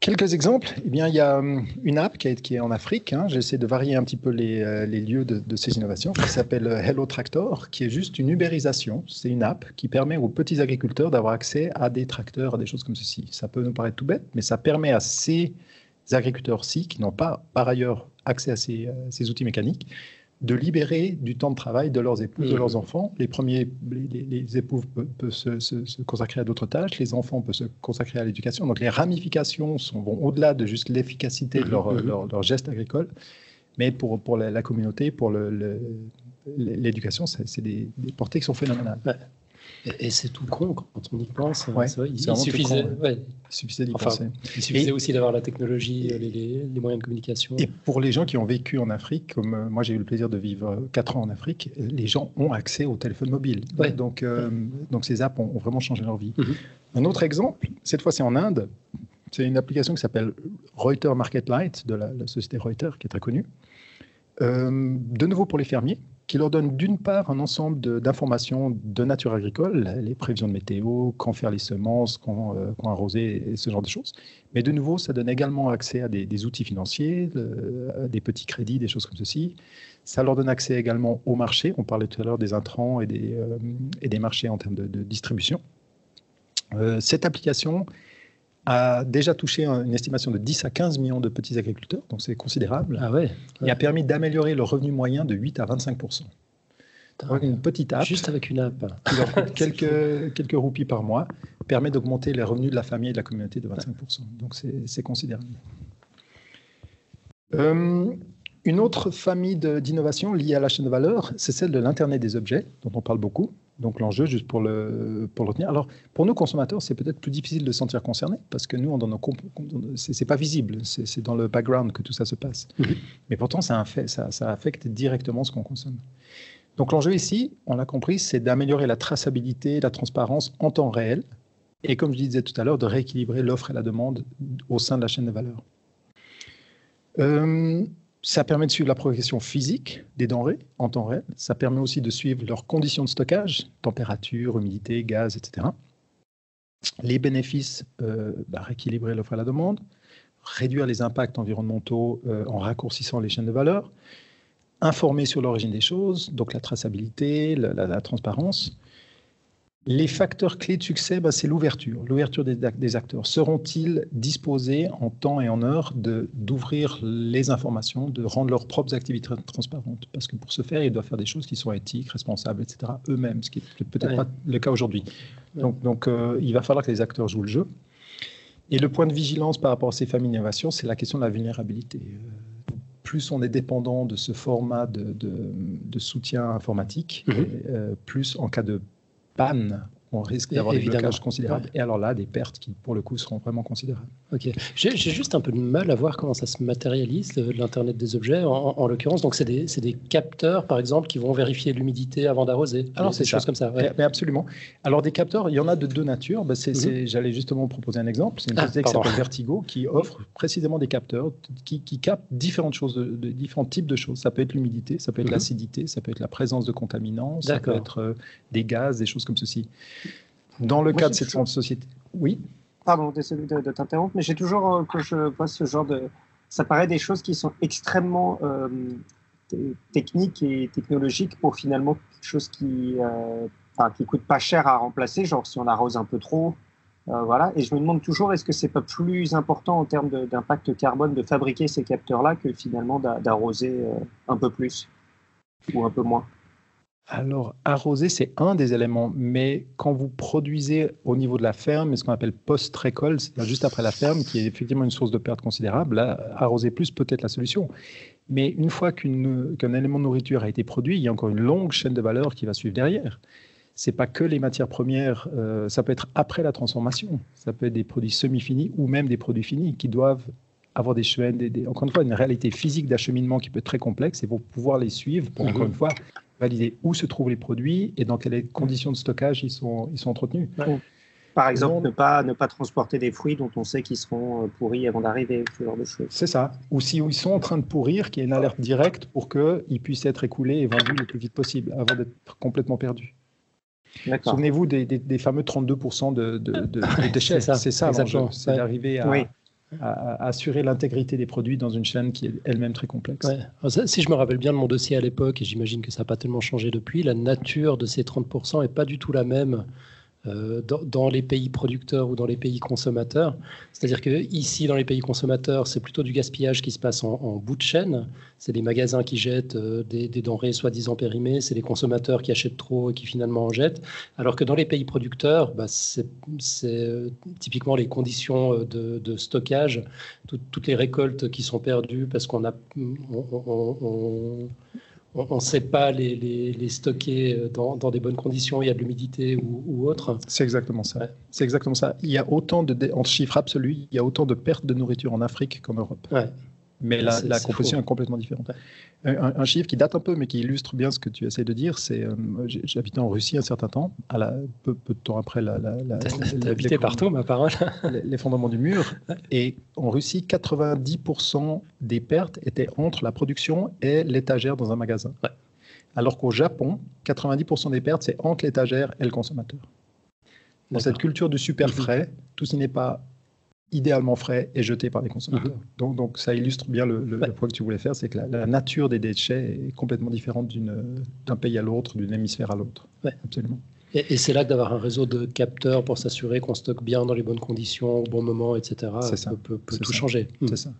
Quelques exemples. Eh il y a hum, une app qui est, en Afrique. Hein. J'essaie de varier un petit peu les, euh, lieux de, ces innovations, qui s'appelle euh, Hello Tractor, qui est juste une ubérisation. C'est une app qui permet aux petits agriculteurs d'avoir accès à des tracteurs, à des choses comme ceci. Ça peut nous paraître tout bête, mais ça permet à ces agriculteurs-ci, qui n'ont pas par ailleurs accès à ces, euh, ces outils mécaniques, de libérer du temps de travail de leurs épouses, de mmh. leurs enfants. Les premiers, les, épouses peuvent, se, consacrer à d'autres tâches, les enfants peuvent se consacrer à l'éducation. Donc les ramifications sont, vont au-delà de juste l'efficacité de leur, mmh. leur, geste agricole, mais pour, pour la, communauté, pour l'éducation, c'est des, des, portées qui sont phénoménales. Et, c'est tout con quand on y pense. Hein, il, suffisait, d'y penser. Il suffisait aussi d'avoir la technologie, les, moyens de communication. Et pour les gens qui ont vécu en Afrique, comme euh, moi j'ai eu le plaisir de vivre 4 ans en Afrique, les gens ont accès au téléphone mobile. Donc, euh, donc ces apps ont, vraiment changé leur vie. Mhm. Un autre exemple, cette fois c'est en Inde, c'est une application qui s'appelle Reuters Market Light de la, société Reuters qui est très connue. Euh, de nouveau pour les fermiers, qui leur donne d'une part un ensemble d'informations de, nature agricole, les prévisions de météo, quand faire les semences, quand, euh, quand, arroser, et ce genre de choses. Mais de nouveau, ça donne également accès à des, outils financiers, des petits crédits, des choses comme ceci. Ça leur donne accès également au marché. On parlait tout à l'heure des intrants et des, euh, marchés en termes de, distribution. Euh, cette application a déjà touché une estimation de 10 à 15 millions de petits agriculteurs, donc c'est considérable. Ah ouais, Et a permis d'améliorer le revenu moyen de 8 à 25 Une petite app. Juste avec une app. Qui leur coûte quelques, quelques roupies par mois, permet d'augmenter les revenus de la famille et de la communauté de 25 Donc c'est considérable. Euh, une autre famille d'innovation liée à la chaîne de valeur, c'est celle de l'Internet des objets, dont on parle beaucoup. Donc l'enjeu, juste pour le, pour le retenir. Alors, pour nous consommateurs, c'est peut-être plus difficile de se sentir concerné parce que nous, dans nos c'est pas visible, c'est dans le background que tout ça se passe. Mhm. Mais pourtant, ça, ça, ça affecte directement ce qu'on consomme. Donc l'enjeu ici, on l'a compris, c'est d'améliorer la traçabilité, la transparence en temps réel, et comme je disais tout à l'heure, de rééquilibrer l'offre et la demande au sein de la chaîne de valeur. Euh, ça permet de suivre la progression physique des denrées en temps réel. Ça permet aussi de suivre leurs conditions de stockage, température, humidité, gaz, etc. Les bénéfices, euh, bah, rééquilibrer l'offre et la demande, réduire les impacts environnementaux euh, en raccourcissant les chaînes de valeur, informer sur l'origine des choses, donc la traçabilité, la transparence, les facteurs clés de succès, bah, c'est l'ouverture, l'ouverture des, acteurs. Seront-ils disposés en temps et en heure d'ouvrir les informations, de rendre leurs propres activités transparentes? Parce que pour ce faire, ils doivent faire des choses qui sont éthiques, responsables, etc. eux-mêmes, ce qui n'est peut-être pas le cas aujourd'hui. Donc, donc euh, il va falloir que les acteurs jouent le jeu. Et le point de vigilance par rapport à ces familles d'innovation, c'est la question de la vulnérabilité. Euh, plus on est dépendant de ce format de, soutien informatique, mmh. euh, plus en cas de Bann. On risque d'avoir des blocages considérables. Et alors là, des pertes qui, pour le coup, seront vraiment considérables. Ok. J'ai juste un peu de mal à voir comment ça se matérialise, l'Internet des objets, en, l'occurrence. Donc, c'est des, des, capteurs, par exemple, qui vont vérifier l'humidité avant d'arroser. Alors, c'est des choses comme ça. Mais, absolument. Alors, des capteurs, il y en a de deux natures. Ben, mhm. J'allais justement proposer un exemple. C'est une ah, société qui s'appelle Vertigo, qui offre précisément des capteurs qui, qui captent différentes choses, de, différents types de choses. Ça peut être l'humidité, ça peut être mhm. l'acidité, ça peut être la présence de contaminants, ça peut être euh, des gaz, des choses comme ceci. Dans le cas de cette société. Oui. Pardon, désolé de, t'interrompre, mais j'ai toujours, euh, que je vois ce genre de. Ça paraît des choses qui sont extrêmement euh, techniques et technologiques pour finalement quelque chose qui, euh, enfin, coûte pas cher à remplacer, genre si on arrose un peu trop. voilà. Et je me demande toujours, est-ce que c'est pas plus important en termes d'impact carbone de fabriquer ces capteurs-là que finalement d'arroser un peu plus ou un peu moins? Alors, arroser, c'est un des éléments, mais quand vous produisez au niveau de la ferme, ce qu'on appelle post-récolte, c'est-à-dire juste après la ferme, qui est effectivement une source de perte considérable, là, arroser plus peut être la solution. Mais une fois qu'un élément de nourriture a été produit, il y a encore une longue chaîne de valeur qui va suivre derrière. C'est pas que les matières premières, euh, ça peut être après la transformation, ça peut être des produits semi-finis ou même des produits finis qui doivent avoir des chaînes, encore une fois, une réalité physique d'acheminement qui peut être très complexe et pour pouvoir les suivre, pour encore mhm. une fois valider où se trouvent les produits et dans quelles conditions de stockage ils sont, ils sont entretenus. Par exemple, ne, pas, ne pas transporter des fruits dont on sait qu'ils seront euh, pourris avant d'arriver, ce genre de choses. C'est ça. Ou si ils sont en train de pourrir, qu'il y ait une alerte directe pour qu'ils puissent être écoulés et vendus le plus vite possible avant d'être complètement perdus. Souvenez-vous des, des, fameux 32% de, de, de, déchets. c'est ça, c'est d'arriver à, à, assurer l'intégrité des produits dans une chaîne qui est elle-même très complexe. si je me rappelle bien de mon dossier à l'époque, et j'imagine que ça n'a pas tellement changé depuis, la nature de ces 30% n'est pas du tout la même euh, dans, les pays producteurs ou dans les pays consommateurs. C'est-à-dire que ici, dans les pays consommateurs, c'est plutôt du gaspillage qui se passe en, bout de chaîne. C'est des magasins qui jettent euh, des, denrées soi-disant périmées, c'est les consommateurs qui achètent trop et qui finalement en jettent. Alors que dans les pays producteurs, bah, c'est euh, typiquement les conditions de, stockage, toutes les récoltes qui sont perdues parce qu'on a ne sait pas les, stocker euh, dans, des bonnes conditions, il y a de l'humidité ou, autre. C'est exactement ça. C'est exactement ça. Il y a autant de, en chiffres absolus, il y a autant de pertes de nourriture en Afrique qu'en Europe. Mais la, la composition est complètement différente. Un, chiffre qui date un peu, mais qui illustre bien ce que tu essaies de dire, c'est euh, j'habitais en Russie un certain temps, à la, peu, de temps après la. la, habité partout, ma parole. L'effondrement du mur. Et en Russie, 90% des pertes étaient entre la production et l'étagère dans un magasin. Alors qu'au Japon, 90% des pertes, c'est entre l'étagère et le consommateur. Dans cette culture du super frais, tout ce n'est pas idéalement frais et jetés par les consommateurs. Mhm. donc, donc, ça illustre bien le, point que tu voulais faire, c'est que la, nature des déchets est complètement différente d'un pays à l'autre, d'une hémisphère à l'autre. Ouais. Absolument. Et, c'est là que d'avoir un réseau de capteurs pour s'assurer qu'on stocke bien dans les bonnes conditions, au bon moment, etc., ça. peut, tout changer. C'est mm. ça.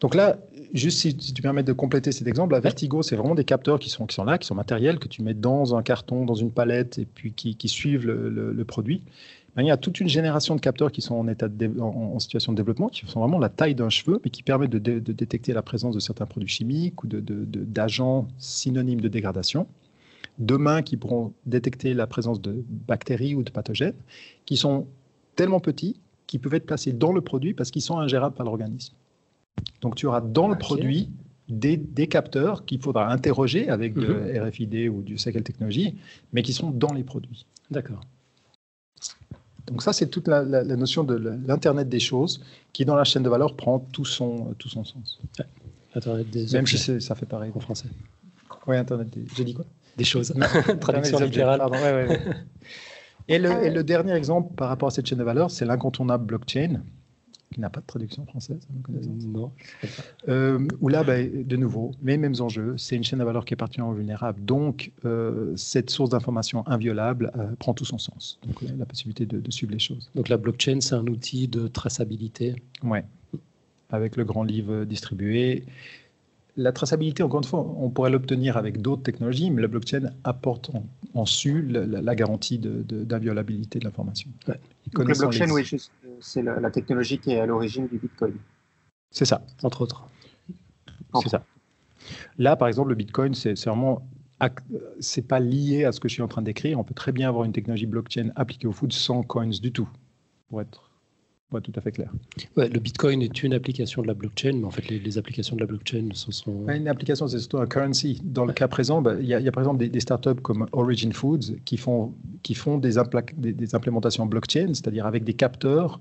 Donc là, juste si, tu permets de compléter cet exemple, la Vertigo, c'est vraiment des capteurs qui sont, qui sont là, qui sont matériels, que tu mets dans un carton, dans une palette, et puis qui, qui suivent le, le produit. Il y a toute une génération de capteurs qui sont en, état en, situation de développement, qui sont vraiment la taille d'un cheveu, mais qui permettent de, détecter la présence de certains produits chimiques ou d'agents synonymes de dégradation. Demain, qui pourront détecter la présence de bactéries ou de pathogènes, qui sont tellement petits qu'ils peuvent être placés dans le produit parce qu'ils sont ingérables par l'organisme. Donc tu auras dans le produit des, capteurs qu'il faudra interroger avec de mhm. RFID ou du cycle technologie, mais qui sont dans les produits. D'accord. Donc ça, c'est toute la, notion de l'Internet des choses qui, dans la chaîne de valeur, prend tout son, tout son sens. Internet des Même si ça fait pareil. En français. Oui, Internet des... J'ai dit quoi? Des choses. Traduction littérale. Pardon, ouais, ouais, et, le, et, le, dernier exemple par rapport à cette chaîne de valeur, c'est l'incontournable blockchain qui n'a pas de traduction française, Non. Euh, où là, bah, de nouveau, les mêmes enjeux. C'est une chaîne de valeur qui est particulièrement vulnérable. Donc, euh, cette source d'information inviolable euh, prend tout son sens. Donc, la possibilité de, suivre les choses. Donc, la blockchain, c'est un outil de traçabilité. Oui. Avec le grand livre distribué la traçabilité, encore une fois, on pourrait l'obtenir avec d'autres technologies, mais la blockchain apporte en, su la, garantie d'inviolabilité de, l'information. Ouais. le blockchain, oui, c'est la, technologie qui est à l'origine du Bitcoin. C'est ça, entre autres. C'est ça. Là, par exemple, le Bitcoin, c'est vraiment c'est pas lié à ce que je suis en train d'écrire. On peut très bien avoir une technologie blockchain appliquée au foot sans coins du tout, pour être, tout à fait clair. le Bitcoin est une application de la blockchain, mais en fait, les, applications de la blockchain, ce sont. Une application, c'est surtout un currency. Dans le cas présent, bah, il y, a par exemple des, startups comme Origin Foods qui font, qui font des, des, des implémentations blockchain, c'est-à-dire avec des capteurs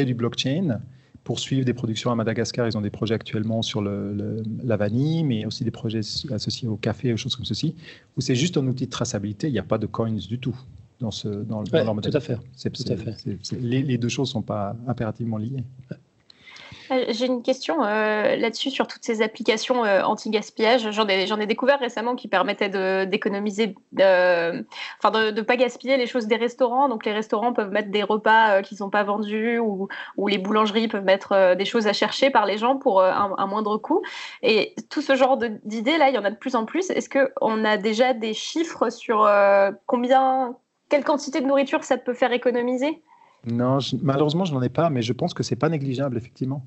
et du blockchain pour suivre des productions à Madagascar. Ils ont des projets actuellement sur le, la vanille, mais aussi des projets associés au café, aux choses comme ceci, où c'est juste un outil de traçabilité. Il n'y a pas de coins du tout dans, ce, dans, leur modèle. Tout à fait. Tout à fait. les, les, deux choses ne sont pas impérativement liées. Euh, j'ai une question euh, là-dessus sur toutes ces applications euh, anti-gaspillage. J'en ai, ai, découvert récemment qui permettaient d'économiser, enfin de ne pas gaspiller les choses des restaurants. Donc les restaurants peuvent mettre des repas qui ne sont pas vendus ou, les boulangeries peuvent mettre des choses à chercher par les gens pour un, moindre coût. Et tout ce genre d'idées, là, il y en a de plus en plus. Est-ce qu'on a déjà des chiffres sur combien, quelle quantité de nourriture ça peut faire économiser? Non, malheureusement, je n'en ai pas, mais je pense que c'est pas négligeable, effectivement.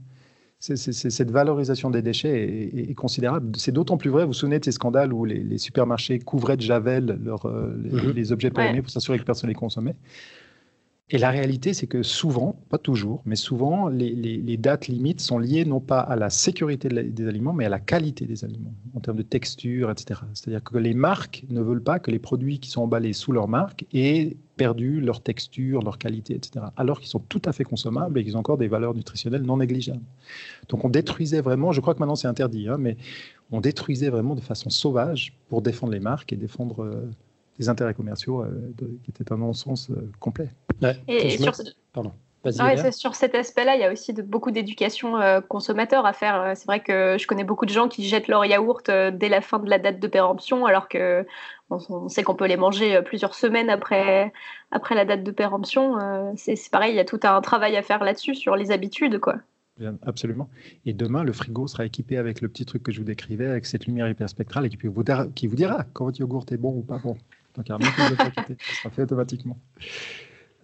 cette valorisation des déchets est, considérable. C'est d'autant plus vrai, vous vous souvenez de ces scandales où les, supermarchés couvraient de javel euh, mhm. les, objets périmés pour s'assurer que personne ne les consommait. Et la réalité, c'est que souvent, pas toujours, mais souvent, les, dates limites sont liées non pas à la sécurité des aliments, mais à la qualité des aliments, en termes de texture, etc. C'est-à-dire que les marques ne veulent pas que les produits qui sont emballés sous leur marque aient perdu leur texture, leur qualité, etc. Alors qu'ils sont tout à fait consommables et qu'ils ont encore des valeurs nutritionnelles non négligeables. Donc on détruisait vraiment, je crois que maintenant c'est interdit, hein, mais on détruisait vraiment de façon sauvage pour défendre les marques et défendre... Euh, des intérêts commerciaux euh, qui étaient un non-sens euh, complet. et, sur... Pardon. sur cet aspect-là, il y a aussi de, beaucoup d'éducation euh, consommateur à faire. C'est vrai que je connais beaucoup de gens qui jettent leur yaourt dès la fin de la date de péremption, alors que on, sait qu'on peut les manger plusieurs semaines après, après la date de péremption. c'est pareil, il y a tout un travail à faire là-dessus, sur les habitudes. quoi. Absolument. Et demain, le frigo sera équipé avec le petit truc que je vous décrivais, avec cette lumière hyperspectrale, et qui vous, dira, qui vous dira quand votre yaourt est bon ou pas bon. Donc, ça sera fait automatiquement.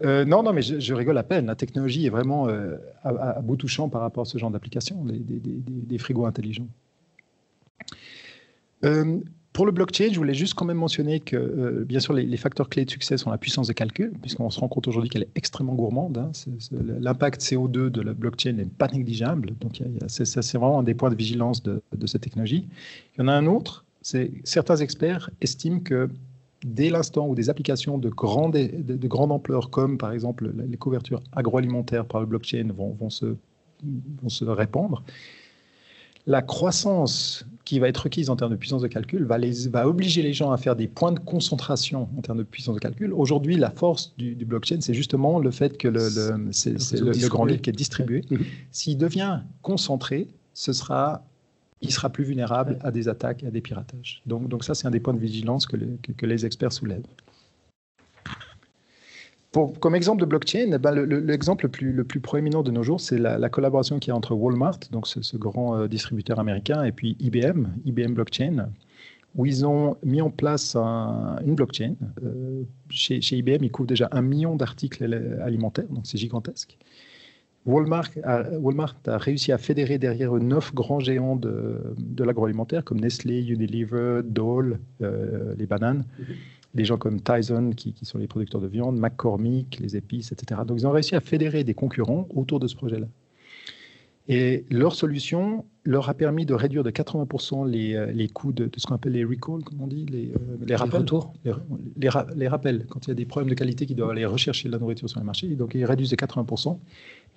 Euh, non, non, mais je, rigole à peine. La technologie est vraiment euh, à, bout touchant par rapport à ce genre d'application, des, frigos intelligents. Euh, pour le blockchain, je voulais juste quand même mentionner que, bien sûr, les, facteurs clés de succès sont la puissance de calcul, puisqu'on se rend compte aujourd'hui qu'elle est extrêmement gourmande. Hein. L'impact CO2 de la blockchain n'est pas négligeable. Donc, c'est vraiment un des points de vigilance de, de cette technologie. Il y en a un autre, certains experts estiment que dès l'instant où des applications de grande, de, grande ampleur, comme par exemple les couvertures agroalimentaires par le blockchain, vont, vont, se, vont se répandre, la croissance qui va être requise en termes de puissance de calcul va, les, va obliger les gens à faire des points de concentration en termes de puissance de calcul. Aujourd'hui, la force du, blockchain, c'est justement le fait que le, le c'est, le, grand livre qui est distribué. S'il devient concentré, ce sera il sera plus vulnérable à des attaques, à des piratages. Donc, donc ça, c'est un des points de vigilance que, que, les experts soulèvent. Pour, comme exemple de blockchain, ben, l'exemple le, plus, le plus proéminent de nos jours, c'est la, collaboration qui y a entre Walmart, donc ce, grand euh, distributeur américain, et puis IBM, IBM Blockchain, où ils ont mis en place une blockchain. Euh, chez, chez, IBM, ils couvrent déjà un million d'articles alimentaires, donc c'est gigantesque. Walmart a, réussi à fédérer derrière eux neuf grands géants de, l'agroalimentaire comme Nestlé, Unilever, Dole, euh, les bananes, des gens comme Tyson qui, sont les producteurs de viande, McCormick, les épices, etc. Donc ils ont réussi à fédérer des concurrents autour de ce projet-là. Et leur solution leur a permis de réduire de 80% les, euh, les, coûts de, ce qu'on appelle les recalls, comme on dit, les, euh, les rappels. Les, les, rappels, quand il y a des problèmes de qualité qui doivent aller rechercher de la nourriture sur les marchés. Donc ils réduisent de 80%.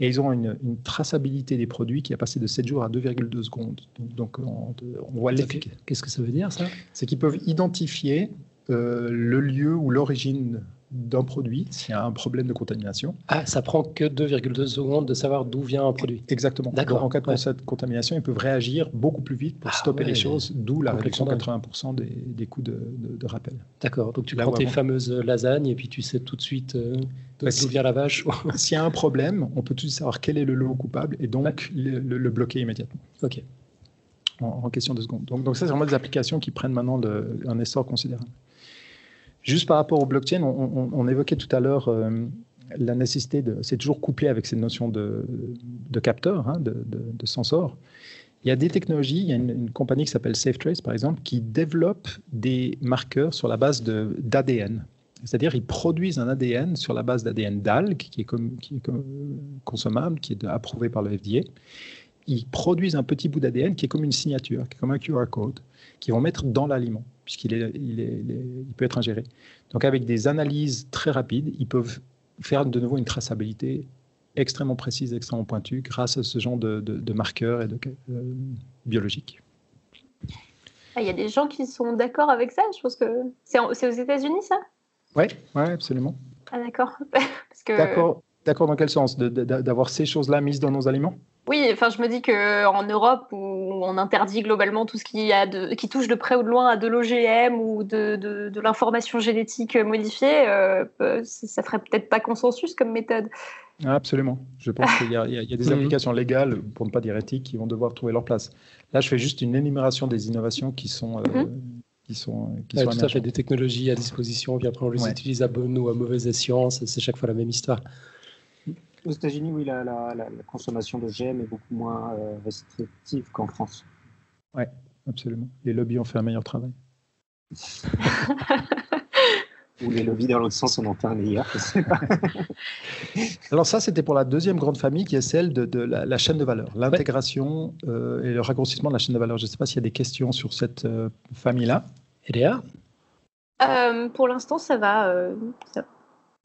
Et ils ont une, traçabilité des produits qui a passé de 7 jours à 2,2 secondes. Donc, on, voit l'efficacité. Qu'est-ce que ça veut dire ça? C'est qu'ils peuvent identifier euh, le lieu ou l'origine d'un produit s'il y a un problème de contamination. Ah, ça prend que 2,2 secondes de savoir d'où vient un produit. Exactement. D'accord. En cas de contamination, ils peuvent réagir beaucoup plus vite pour ah stopper les choses, d'où la réduction de 80% des, coûts de, rappel. D'accord. Donc tu prends tes fameuses lasagnes et puis tu sais tout de suite euh, bah, d'où vient la vache. S'il y a un problème, on peut tout de suite savoir quel est le lot coupable et donc le, bloquer immédiatement. Ok. En, question de secondes. Donc, donc ça, c'est vraiment des applications qui prennent maintenant un essor considérable. Juste par rapport au blockchain, on, évoquait tout à l'heure euh, la nécessité de. C'est toujours couplé avec cette notion de, capteur, hein, de, sensor. Il y a des technologies, il y a une, compagnie qui s'appelle SafeTrace, par exemple, qui développe des marqueurs sur la base d'ADN. C'est-à-dire, ils produisent un ADN sur la base d'ADN d'algues, qui est, comme, qui est consommable, qui est approuvé par le FDA. Ils produisent un petit bout d'ADN qui est comme une signature, qui est comme un QR code, qu'ils vont mettre dans l'aliment, puisqu'il est, il est, il peut être ingéré. Donc, avec des analyses très rapides, ils peuvent faire de nouveau une traçabilité extrêmement précise, extrêmement pointue, grâce à ce genre de, marqueurs et de, euh, biologiques. Ah, il y a des gens qui sont d'accord avec ça. Je pense que c'est aux États-Unis, ça? Oui, ouais, absolument. Ah, d'accord. que... D'accord. D'accord dans quel sens? D'avoir ces choses-là mises dans nos aliments? Oui, enfin, je me dis qu'en Europe, où on interdit globalement tout ce qui, a de, qui touche de près ou de loin à de l'OGM ou de, de, l'information génétique modifiée, euh, ça ferait peut-être pas consensus comme méthode. Ah, absolument. Je pense qu'il y, a des mhm. applications légales, pour ne pas dire éthiques, qui vont devoir trouver leur place. Là, je fais juste une énumération des innovations qui sont. Euh, mhm. qui sont, qui sont tout à fait des technologies à disposition, puis après on les utilise à bonne ou à mauvaise escient, c'est chaque fois la même histoire. Aux États-Unis, oui, la, la, consommation de GM est beaucoup moins euh, restrictive qu'en France. Oui, absolument. Les lobbies ont fait un meilleur travail. Ou les lobbies dans l'autre sens en ont fait un meilleur, je sais pas. Alors ça, c'était pour la deuxième grande famille qui est celle de, la, chaîne de valeur, l'intégration euh, et le raccourcissement de la chaîne de valeur. Je ne sais pas s'il y a des questions sur cette euh, famille-là. Eléa Pour l'instant, ça va. Ça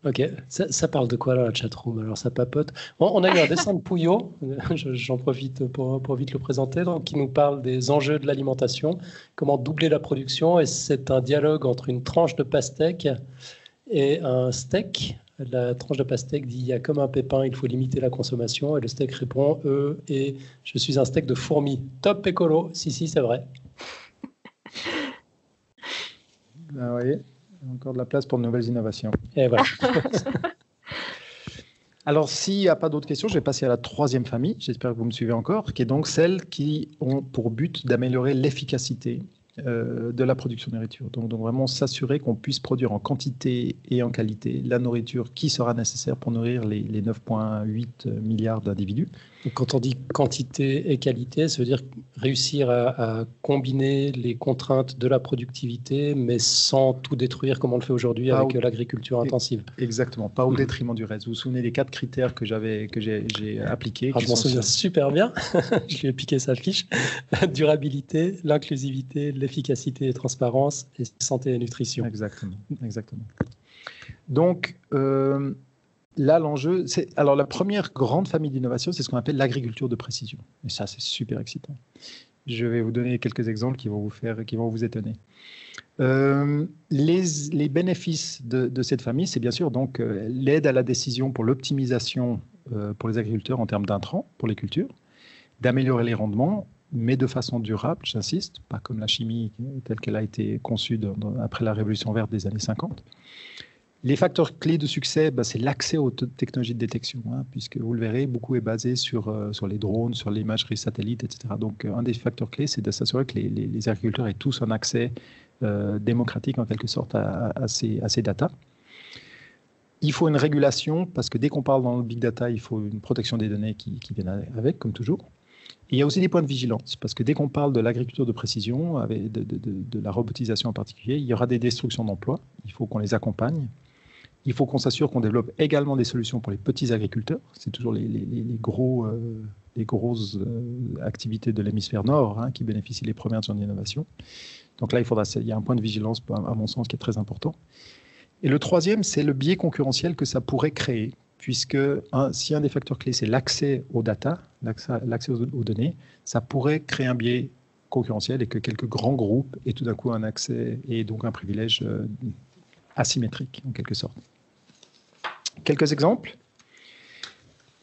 Ok, ça, parle de quoi là, la chatroom Alors ça papote? on a eu un dessin de Pouillot, j'en profite pour, pour, vite le présenter, donc, qui nous parle des enjeux de l'alimentation, comment doubler la production, et c'est un dialogue entre une tranche de pastèque et un steak. La tranche de pastèque dit il y a comme un pépin, il faut limiter la consommation, et le steak répond euh, et je suis un steak de fourmi. Top écolo, si, si, c'est vrai. Ah, oui encore de la place pour de nouvelles innovations. Et voilà. Alors, s'il n'y a pas d'autres questions, je vais passer à la troisième famille, j'espère que vous me suivez encore, qui est donc celles qui ont pour but d'améliorer l'efficacité euh, de la production de nourriture. Donc, donc vraiment s'assurer qu'on puisse produire en quantité et en qualité la nourriture qui sera nécessaire pour nourrir les, les 9,8 milliards d'individus. Quand on dit quantité et qualité, ça veut dire réussir à, combiner les contraintes de la productivité, mais sans tout détruire comme on le fait aujourd'hui avec l'agriculture intensive. Exactement, pas au mmh. détriment du reste. Vous vous souvenez des quatre critères que j'avais que j'ai appliqués ah, Je m'en souviens super bien. je lui ai piqué sa fiche. Durabilité, l'inclusivité, l'efficacité et transparence, et santé et nutrition. Exactement, exactement. Donc, euh, là, l'enjeu, c'est. Alors, la première grande famille d'innovation, c'est ce qu'on appelle l'agriculture de précision. Et ça, c'est super excitant. Je vais vous donner quelques exemples qui vont vous, faire, qui vont vous étonner. Euh, les, bénéfices de, de cette famille, c'est bien sûr donc euh, l'aide à la décision pour l'optimisation euh, pour les agriculteurs en termes d'intrants pour les cultures, d'améliorer les rendements, mais de façon durable, j'insiste, pas comme la chimie telle qu'elle a été conçue après la révolution verte des années 50. Les facteurs clés de succès, bah, c'est l'accès aux technologies de détection, hein, puisque vous le verrez, beaucoup est basé sur, euh, sur les drones, sur l'imagerie satellite, etc. Donc, euh, un des facteurs clés, c'est de s'assurer que les, agriculteurs aient tous un accès euh, démocratique, en quelque sorte, à, ces, à ces datas. Il faut une régulation, parce que dès qu'on parle dans le big data, il faut une protection des données qui, viennent avec, comme toujours. il y a aussi des points de vigilance, parce que dès qu'on parle de l'agriculture de précision, avec de, la robotisation en particulier, il y aura des destructions d'emplois. Il faut qu'on les accompagne. Il faut qu'on s'assure qu'on développe également des solutions pour les petits agriculteurs. C'est toujours les, gros, euh, les grosses euh, activités de l'hémisphère nord hein, qui bénéficient les premières de son innovation. Donc là, il, y a un point de vigilance, à mon sens, qui est très important. Et le troisième, c'est le biais concurrentiel que ça pourrait créer, puisque si un des facteurs clés, c'est l'accès aux data, l'accès aux, aux, données, ça pourrait créer un biais concurrentiel et que quelques grands groupes aient tout d'un coup un accès et donc un privilège euh, asymétrique, en quelque sorte. Quelques exemples.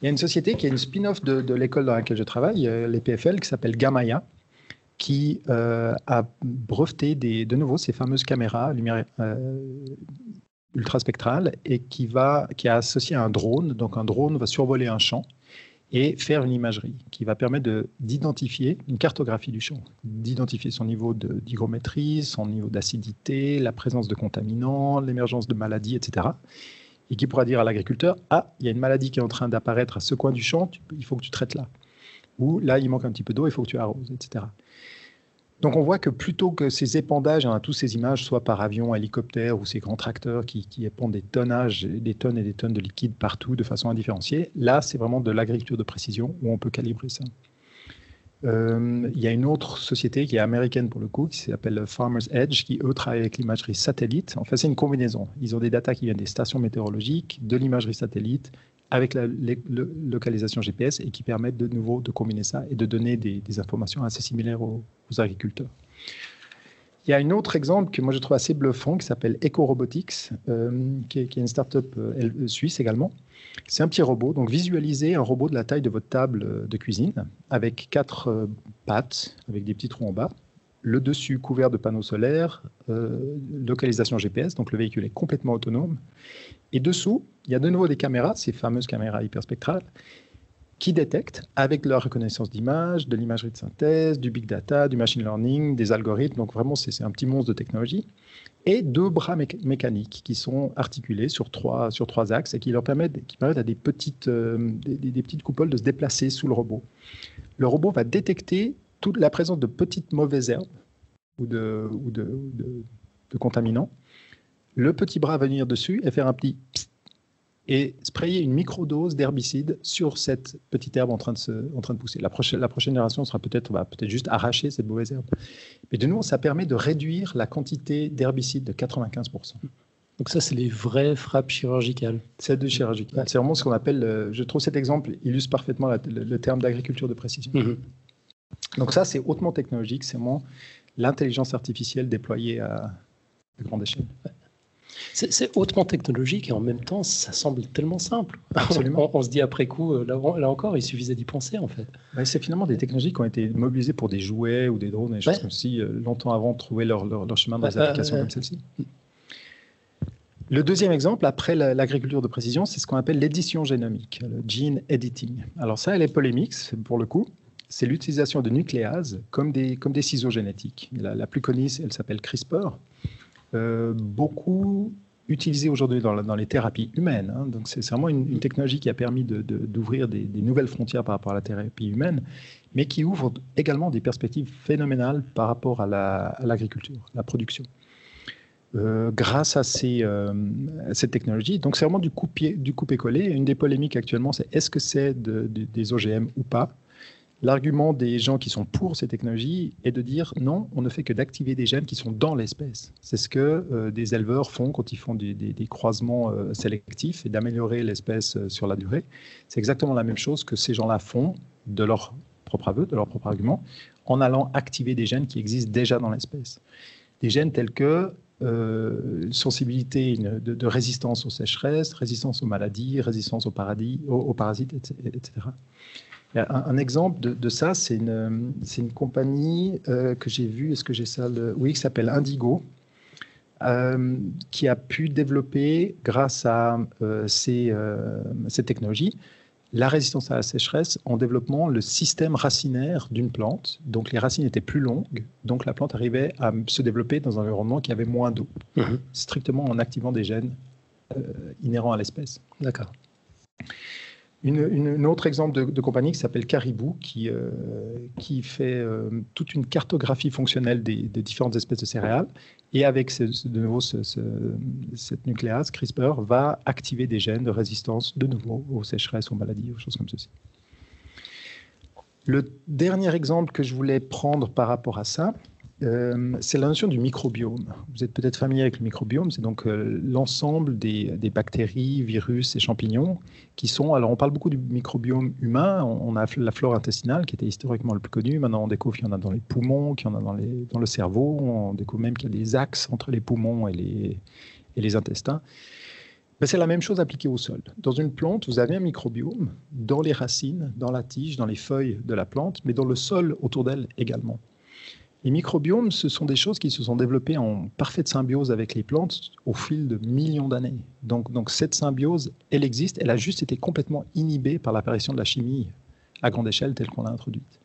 Il y a une société qui est une spin-off de, l'école dans laquelle je travaille, euh, les PFL, qui s'appelle Gamaya, qui euh, a breveté de nouveau ces fameuses caméras euh, ultraspectrales et qui, va, qui a associé un drone. Donc un drone va survoler un champ et faire une imagerie qui va permettre d'identifier une cartographie du champ, d'identifier son niveau d'hygrométrie, son niveau d'acidité, la présence de contaminants, l'émergence de maladies, etc et qui pourra dire à l'agriculteur Ah, il y a une maladie qui est en train d'apparaître à ce coin du champ, il faut que tu traites là. Ou là, il manque un petit peu d'eau, il faut que tu arroses, etc. Donc on voit que plutôt que ces épandages, hein, tous ces images, soit par avion, hélicoptère ou ces grands tracteurs qui, épandent des tonnages, des tonnes et des tonnes de liquide partout de façon indifférenciée, là c'est vraiment de l'agriculture de précision où on peut calibrer ça. Euh, il y a une autre société qui est américaine pour le coup, qui s'appelle Farmers Edge, qui eux travaillent avec l'imagerie satellite. En fait, c'est une combinaison. Ils ont des datas qui viennent des stations météorologiques, de l'imagerie satellite, avec la localisation GPS et qui permettent de nouveau de combiner ça et de donner des, informations assez similaires aux, agriculteurs. Il y a un autre exemple que moi je trouve assez bluffant qui s'appelle EcoRobotics, euh, qui, est, une start-up euh, suisse également, c'est un petit robot. Donc visualisez un robot de la taille de votre table de cuisine avec quatre euh, pattes, avec des petits trous en bas, le dessus couvert de panneaux solaires, euh, localisation GPS, donc le véhicule est complètement autonome. Et dessous, il y a de nouveau des caméras, ces fameuses caméras hyperspectrales, qui détectent avec leur reconnaissance d'image, de l'imagerie de synthèse, du big data, du machine learning, des algorithmes. Donc vraiment, c'est un petit monstre de technologie et deux bras mécaniques qui sont articulés sur trois, sur trois axes et qui leur permettent, qui permettent à des petites, euh, des, petites coupoles de se déplacer sous le robot. Le robot va détecter toute la présence de petites mauvaises herbes ou de, ou de, de contaminants. Le petit bras va venir dessus et faire un petit et sprayer une microdose d'herbicide sur cette petite herbe en train de, se, en train de pousser. La prochaine, la prochaine génération sera peut-être va peut-être juste arracher cette mauvaise herbe. Mais de nouveau, ça permet de réduire la quantité d'herbicide de 95%. Donc ça, c'est les vraies frappes chirurgicales. C'est de chirurgicales. C'est vraiment ce qu'on appelle, euh, je trouve cet exemple illustre parfaitement le, terme d'agriculture de précision. Mhm. Donc ça, c'est hautement technologique, c'est vraiment l'intelligence artificielle déployée à, grande échelle. C'est hautement technologique et en même temps, ça semble tellement simple. Absolument. on, se dit après coup, euh, là, encore, il suffisait d'y penser en fait. c'est finalement des technologies qui ont été mobilisées pour des jouets ou des drones, et des choses comme si, euh, longtemps avant, trouver leur, leur, chemin dans des applications comme celle-ci. Le deuxième exemple, après l'agriculture de précision, c'est ce qu'on appelle l'édition génomique, le gene editing. Alors ça, elle est polémique pour le coup. C'est l'utilisation de nucléases comme des, comme des ciseaux génétiques. La, la plus connue, elle s'appelle CRISPR. Euh, beaucoup utilisé aujourd'hui dans, les thérapies humaines. Hein. Donc c'est vraiment une, technologie qui a permis d'ouvrir de, des, nouvelles frontières par rapport à la thérapie humaine, mais qui ouvre également des perspectives phénoménales par rapport à l'agriculture, la, production. Euh, grâce à, euh, cette technologie. Donc c'est vraiment du coupé-collé. Une des polémiques actuellement, c'est est-ce que c'est des OGM ou pas? L'argument des gens qui sont pour ces technologies est de dire non, on ne fait que d'activer des gènes qui sont dans l'espèce. C'est ce que euh, des éleveurs font quand ils font des, croisements euh, sélectifs et d'améliorer l'espèce euh, sur la durée. C'est exactement la même chose que ces gens-là font de leur propre aveu, de leur propre argument, en allant activer des gènes qui existent déjà dans l'espèce. Des gènes tels que sensibilité de, résistance aux sécheresses, résistance aux maladies, résistance aux, parasites, etc. Un, exemple de, ça, c'est une, une, compagnie euh, que j'ai vue, est-ce que j'ai ça Oui, qui s'appelle Indigo, euh, qui a pu développer, grâce à euh, ces, ces, technologies, la résistance à la sécheresse en développant le système racinaire d'une plante. Donc les racines étaient plus longues, donc la plante arrivait à se développer dans un environnement qui avait moins d'eau, mhm. strictement en activant des gènes inhérents à l'espèce. D'accord. Une, autre exemple de, compagnie qui s'appelle Caribou, qui, euh, qui fait euh, toute une cartographie fonctionnelle des, différentes espèces de céréales. Et avec de nouveau cette nucléase, CRISPR va activer des gènes de résistance de nouveau aux sécheresses, aux maladies, aux choses comme ceci. Le dernier exemple que je voulais prendre par rapport à ça, euh, c'est la notion du microbiome. Vous êtes peut-être familier avec le microbiome, c'est donc euh, l'ensemble des, bactéries, virus et champignons qui sont. Alors, on parle beaucoup du microbiome humain. On, a la flore intestinale qui était historiquement le plus connu. Maintenant, on découvre qu'il y en a dans les poumons, qu'il y en a dans, le cerveau. On découvre même qu'il y a des axes entre les poumons et les, et les intestins. Mais c'est la même chose appliquée au sol. Dans une plante, vous avez un microbiome dans les racines, dans la tige, dans les feuilles de la plante, mais dans le sol autour d'elle également. Les microbiomes, ce sont des choses qui se sont développées en parfaite symbiose avec les plantes au fil de millions d'années. Donc, cette symbiose, elle existe, elle a juste été complètement inhibée par l'apparition de la chimie à grande échelle telle qu'on l'a introduite.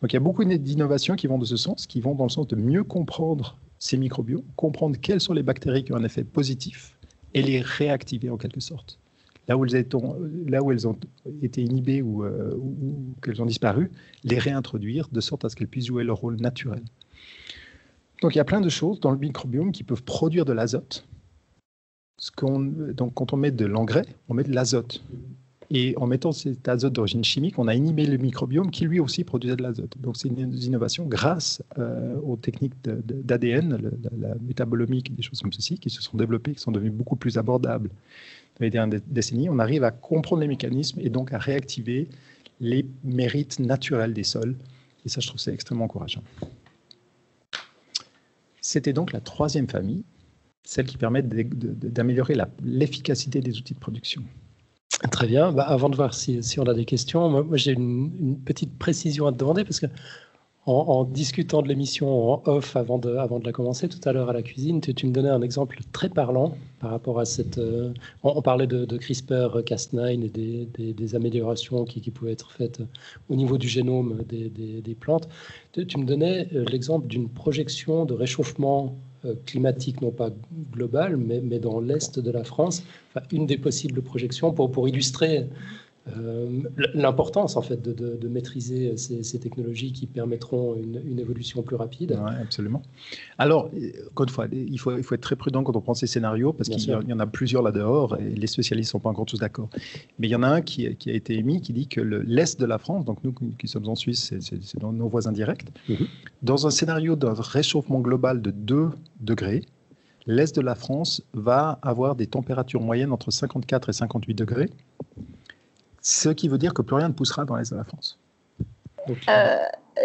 Donc il y a beaucoup d'innovations qui vont de ce sens, qui vont dans le sens de mieux comprendre ces microbiomes, comprendre quelles sont les bactéries qui ont un effet positif et les réactiver en quelque sorte. Là où elles, là où elles ont été inhibées ou, ou qu'elles ont disparu, les réintroduire de sorte à ce qu'elles puissent jouer leur rôle naturel. Donc il y a plein de choses dans le microbiome qui peuvent produire de l'azote. Donc quand on met de l'engrais, on met de l'azote. Et en mettant cet azote d'origine chimique, on a inhibé le microbiome qui lui aussi produisait de l'azote. Donc c'est une innovation grâce euh, aux techniques d'ADN, la, métabolomique, des choses comme ceci, qui se sont développées, qui sont devenues beaucoup plus abordables les dernières décennies. On arrive à comprendre les mécanismes et donc à réactiver les mérites naturels des sols. Et ça, je trouve c'est extrêmement encourageant. C'était donc la troisième famille, celle qui permet d'améliorer l'efficacité des outils de production. Très bien. Bah, avant de voir si, on a des questions, moi, j'ai une, petite précision à te demander parce que en, discutant de l'émission en off avant de, la commencer tout à l'heure à la cuisine, tu, me donnais un exemple très parlant par rapport à cette. Euh, on, parlait de, CRISPR-Cas9 et des, améliorations qui, pouvaient être faites au niveau du génome des, plantes. Tu, me donnais euh, l'exemple d'une projection de réchauffement euh, climatique, non pas global, mais, dans l'est de la France. Une des possibles projections pour illustrer euh, l'importance en fait de, de, maîtriser ces, technologies qui permettront une, évolution plus rapide. Oui, absolument. Alors, encore une fois, il faut, il faut être très prudent quand on prend ces scénarios parce qu'il y, en a plusieurs là-dehors et les spécialistes ne sont pas encore tous d'accord. Mais il y en a un qui, qui a été émis qui dit que l'Est de la France, donc nous qui sommes en Suisse, c'est dans nos voisins directs, mhm. dans un scénario d'un réchauffement global de 2 degrés, l'Est de la France va avoir des températures moyennes entre 54 et 58 degrés ce qui veut dire que plus rien ne poussera dans l'Est de la France. Euh,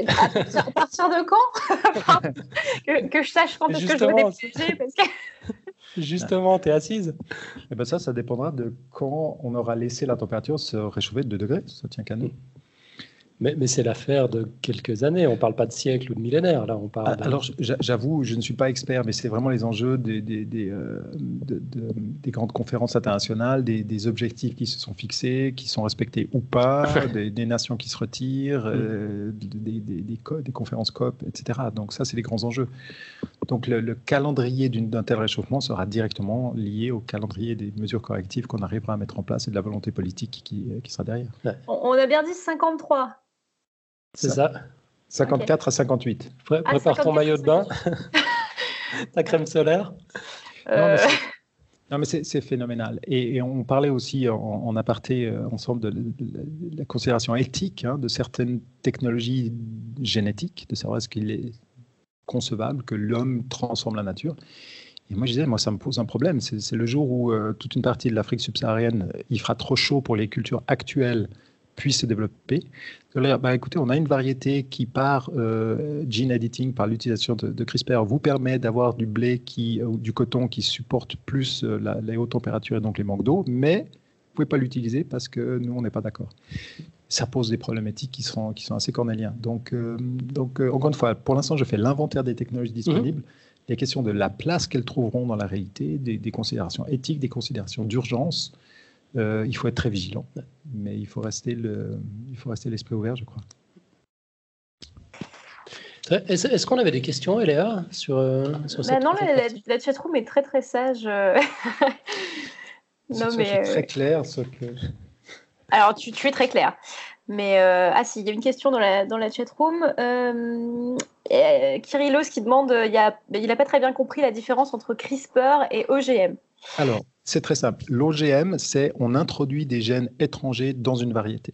à, partir, de quand que, je sache quand est-ce que je déposer parce que... Justement, tu es assise. Eh ben ça, ça dépendra de quand on aura laissé la température se réchauffer de 2 degrés. Ça tient qu'à nous. Mais, c'est l'affaire de quelques années. On ne parle pas de siècles ou de millénaires. Là, on parle. Ah, alors, j'avoue, je ne suis pas expert, mais c'est vraiment les enjeux des, des, des, euh, des grandes conférences internationales, des, objectifs qui se sont fixés, qui sont respectés ou pas, des, nations qui se retirent, mm. euh, des, conférences COP, etc. Donc ça, c'est les grands enjeux. Donc le, calendrier d'un tel réchauffement sera directement lié au calendrier des mesures correctives qu'on arrivera à mettre en place et de la volonté politique qui, qui sera derrière. On a bien dit 53. C'est ça. 54 à 58. Prépare ton maillot de bain, ta crème solaire. Euh. Non, mais c'est phénoménal. Et, on parlait aussi en, aparté euh, ensemble de, la considération éthique hein, de certaines technologies génétiques, de savoir est-ce qu'il est concevable que l'homme transforme la nature. Et moi, je disais, moi, ça me pose un problème. C'est le jour où euh, toute une partie de l'Afrique subsaharienne, il fera trop chaud pour les cultures actuelles puisse se développer. Bah, écoutez, on a une variété qui, par euh, gene editing, par l'utilisation de, CRISPR, vous permet d'avoir du blé qui, ou du coton qui supporte plus euh, la, les hautes températures et donc les manques d'eau, mais vous ne pouvez pas l'utiliser parce que nous, on n'est pas d'accord. Ça pose des problématiques qui, seront, qui sont assez cornéliens. Donc, euh, donc encore une fois, pour l'instant, je fais l'inventaire des technologies disponibles. Mhm. Les questions de la place qu'elles trouveront dans la réalité, des, des considérations éthiques, des considérations d'urgence, euh, il faut être très vigilant, mais il faut rester le, il faut rester l'esprit ouvert, je crois. Est-ce qu'on avait des questions, Eléa, sur, euh, sur bah Non, la, la, chatroom est très très sage. Euh. non, mais très clair, ce que. Alors, tu, tu, es très clair. Mais ah si, il y a une question dans la, dans la chatroom. Euh, Kyrillos qui demande, il n'a pas très bien compris la différence entre CRISPR et OGM. Alors, c'est très simple. L'OGM, c'est on introduit des gènes étrangers dans une variété.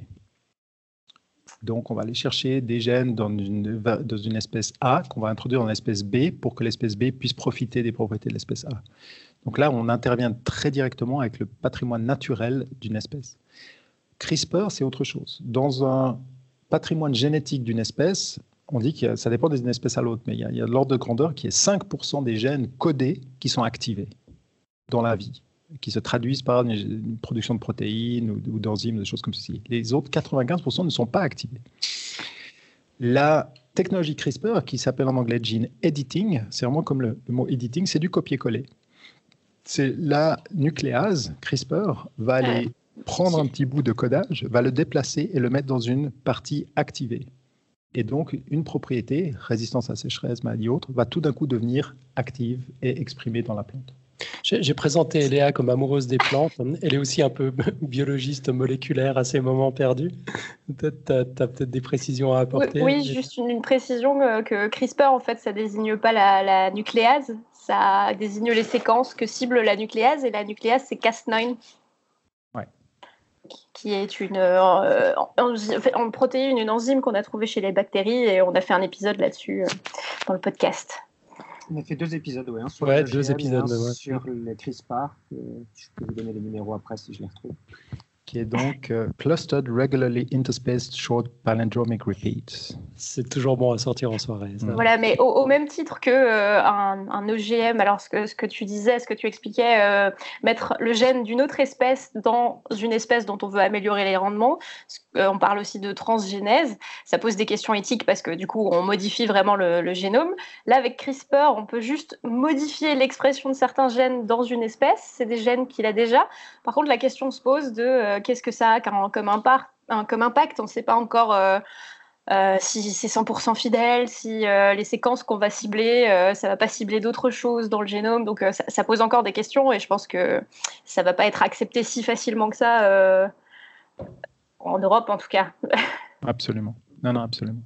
Donc, on va aller chercher des gènes dans une, espèce A qu'on va introduire dans l'espèce B pour que l'espèce B puisse profiter des propriétés de l'espèce A. Donc là, on intervient très directement avec le patrimoine naturel d'une espèce. CRISPR, c'est autre chose. Dans un patrimoine génétique d'une espèce, on dit que ça dépend d'une espèce à l'autre, mais il y a, a l'ordre de grandeur qui est 5% des gènes codés qui sont activés dans la vie qui se traduisent par une, production de protéines ou, d'enzymes, des choses comme ceci. Les autres 95% ne sont pas activés. La technologie CRISPR, qui s'appelle en anglais gene editing, c'est vraiment comme le, mot editing, c'est du copier-coller. C'est la nucléase, CRISPR, va aller prendre un petit bout de codage, va le déplacer et le mettre dans une partie activée. Et donc, une propriété, résistance à sécheresse, maladie autre, va tout d'un coup devenir active et exprimée dans la plante. J'ai présenté Léa comme amoureuse des plantes. Elle est aussi un peu biologiste moléculaire à ces moments perdus. Tu as, peut-être des précisions à apporter. Oui, juste une, précision euh, que CRISPR, en fait, ça désigne pas la, nucléase, ça désigne les séquences que cible la nucléase, et la nucléase, c'est Cas9. Qui est une, euh, en, protéine, une enzyme qu'on a trouvée chez les bactéries, et on a fait un épisode là-dessus euh, dans le podcast. On a fait deux épisodes, ouais, sur, ouais, deux épisodes, sur les CRISPR. Je peux vous donner les numéros après si je les retrouve qui est donc euh, Clustered Regularly Interspaced Short Palindromic Repeats. C'est toujours bon à sortir en soirée. Voilà, mais au, même titre que euh, un, OGM, alors ce que, ce que tu disais, ce que tu expliquais, euh, mettre le gène d'une autre espèce dans une espèce dont on veut améliorer les rendements, on parle aussi de transgénèse, ça pose des questions éthiques parce que du coup on modifie vraiment le, génome. Là, avec CRISPR, on peut juste modifier l'expression de certains gènes dans une espèce, c'est des gènes qu'il a déjà. Par contre, la question se pose de euh, qu'est-ce que ça a comme, impact, comme impact? On ne sait pas encore euh, euh, si c'est 100% fidèle, si les séquences qu'on va cibler, ça va pas cibler d'autres choses dans le génome. Donc ça, pose encore des questions et je pense que ça va pas être accepté si facilement que ça en Europe en tout cas. absolument. Non, non, absolument.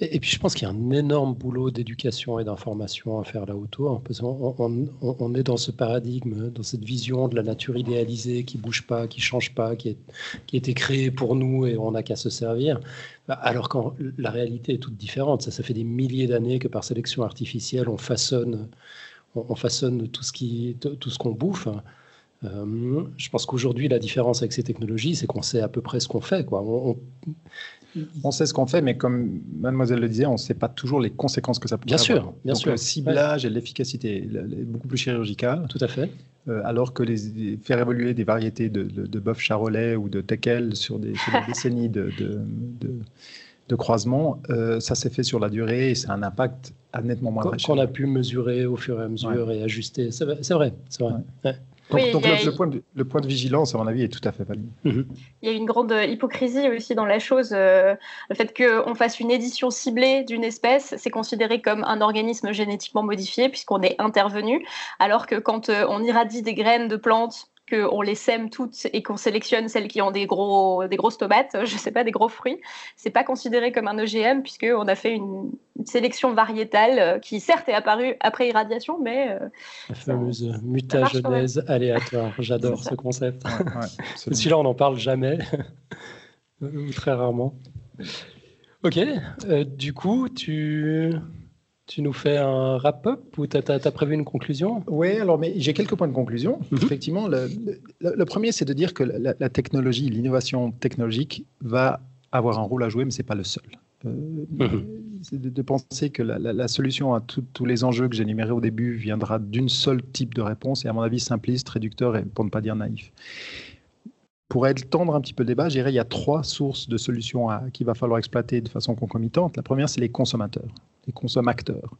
Et, puis je pense qu'il y a un énorme boulot d'éducation et d'information à faire là autour, parce qu'on on, est dans ce paradigme, dans cette vision de la nature idéalisée qui bouge pas, qui change pas, qui, est, qui a été créée pour nous et on n'a qu'à se servir, bah, alors que la réalité est toute différente. Ça, ça fait des milliers d'années que par sélection artificielle, on façonne, on, façonne tout ce qui, tout ce qu'on bouffe. Euh, je pense qu'aujourd'hui, la différence avec ces technologies, c'est qu'on sait à peu près ce qu'on fait. Quoi. On, on sait ce qu'on fait, mais comme mademoiselle le disait, on ne sait pas toujours les conséquences que ça peut bien avoir. Sûr, bien Donc, sûr. Le ciblage et l'efficacité est beaucoup plus chirurgical. Tout à fait. Euh, alors que les, faire évoluer des variétés de, de, bœuf charolais ou de teckel sur des, décennies de, de croisement, euh, ça s'est fait sur la durée et c'est un impact nettement moins Qu'on a pu mesurer au fur et à mesure et ajuster. C'est vrai, c'est vrai. Ouais. Donc, le, point de, le, point de, vigilance, à mon avis, est tout à fait valide. Il y a une grande hypocrisie aussi dans la chose. Euh, le fait qu'on fasse une édition ciblée d'une espèce, c'est considéré comme un organisme génétiquement modifié puisqu'on est intervenu, alors que quand euh, on irradie des graines de plantes qu'on les sème toutes et qu'on sélectionne celles qui ont des, gros, des grosses tomates, je sais pas, des gros fruits, c'est pas considéré comme un OGM puisqu'on a fait une, sélection variétale euh, qui certes est apparue après irradiation, mais... Euh, La fameuse mutagenèse aléatoire, j'adore ce concept. Celui-là, on n'en parle jamais, ou très rarement. Ok, euh, du coup, tu... Tu nous fais un wrap-up ou tu as, prévu une conclusion? Oui, alors mais j'ai quelques points de conclusion. Mhm. Effectivement, le, premier, c'est de dire que la, technologie, l'innovation technologique va avoir un rôle à jouer, mais ce n'est pas le seul. Euh, mhm. C'est de, penser que la, solution à tous les enjeux que j'ai énumérés au début viendra d'une seule type de réponse, et à mon avis simpliste, réducteur et pour ne pas dire naïf. Pour étendre un petit peu le débat, je dirais il y a trois sources de solutions qu'il va falloir exploiter de façon concomitante. La première, c'est les consommateurs les consommateurs,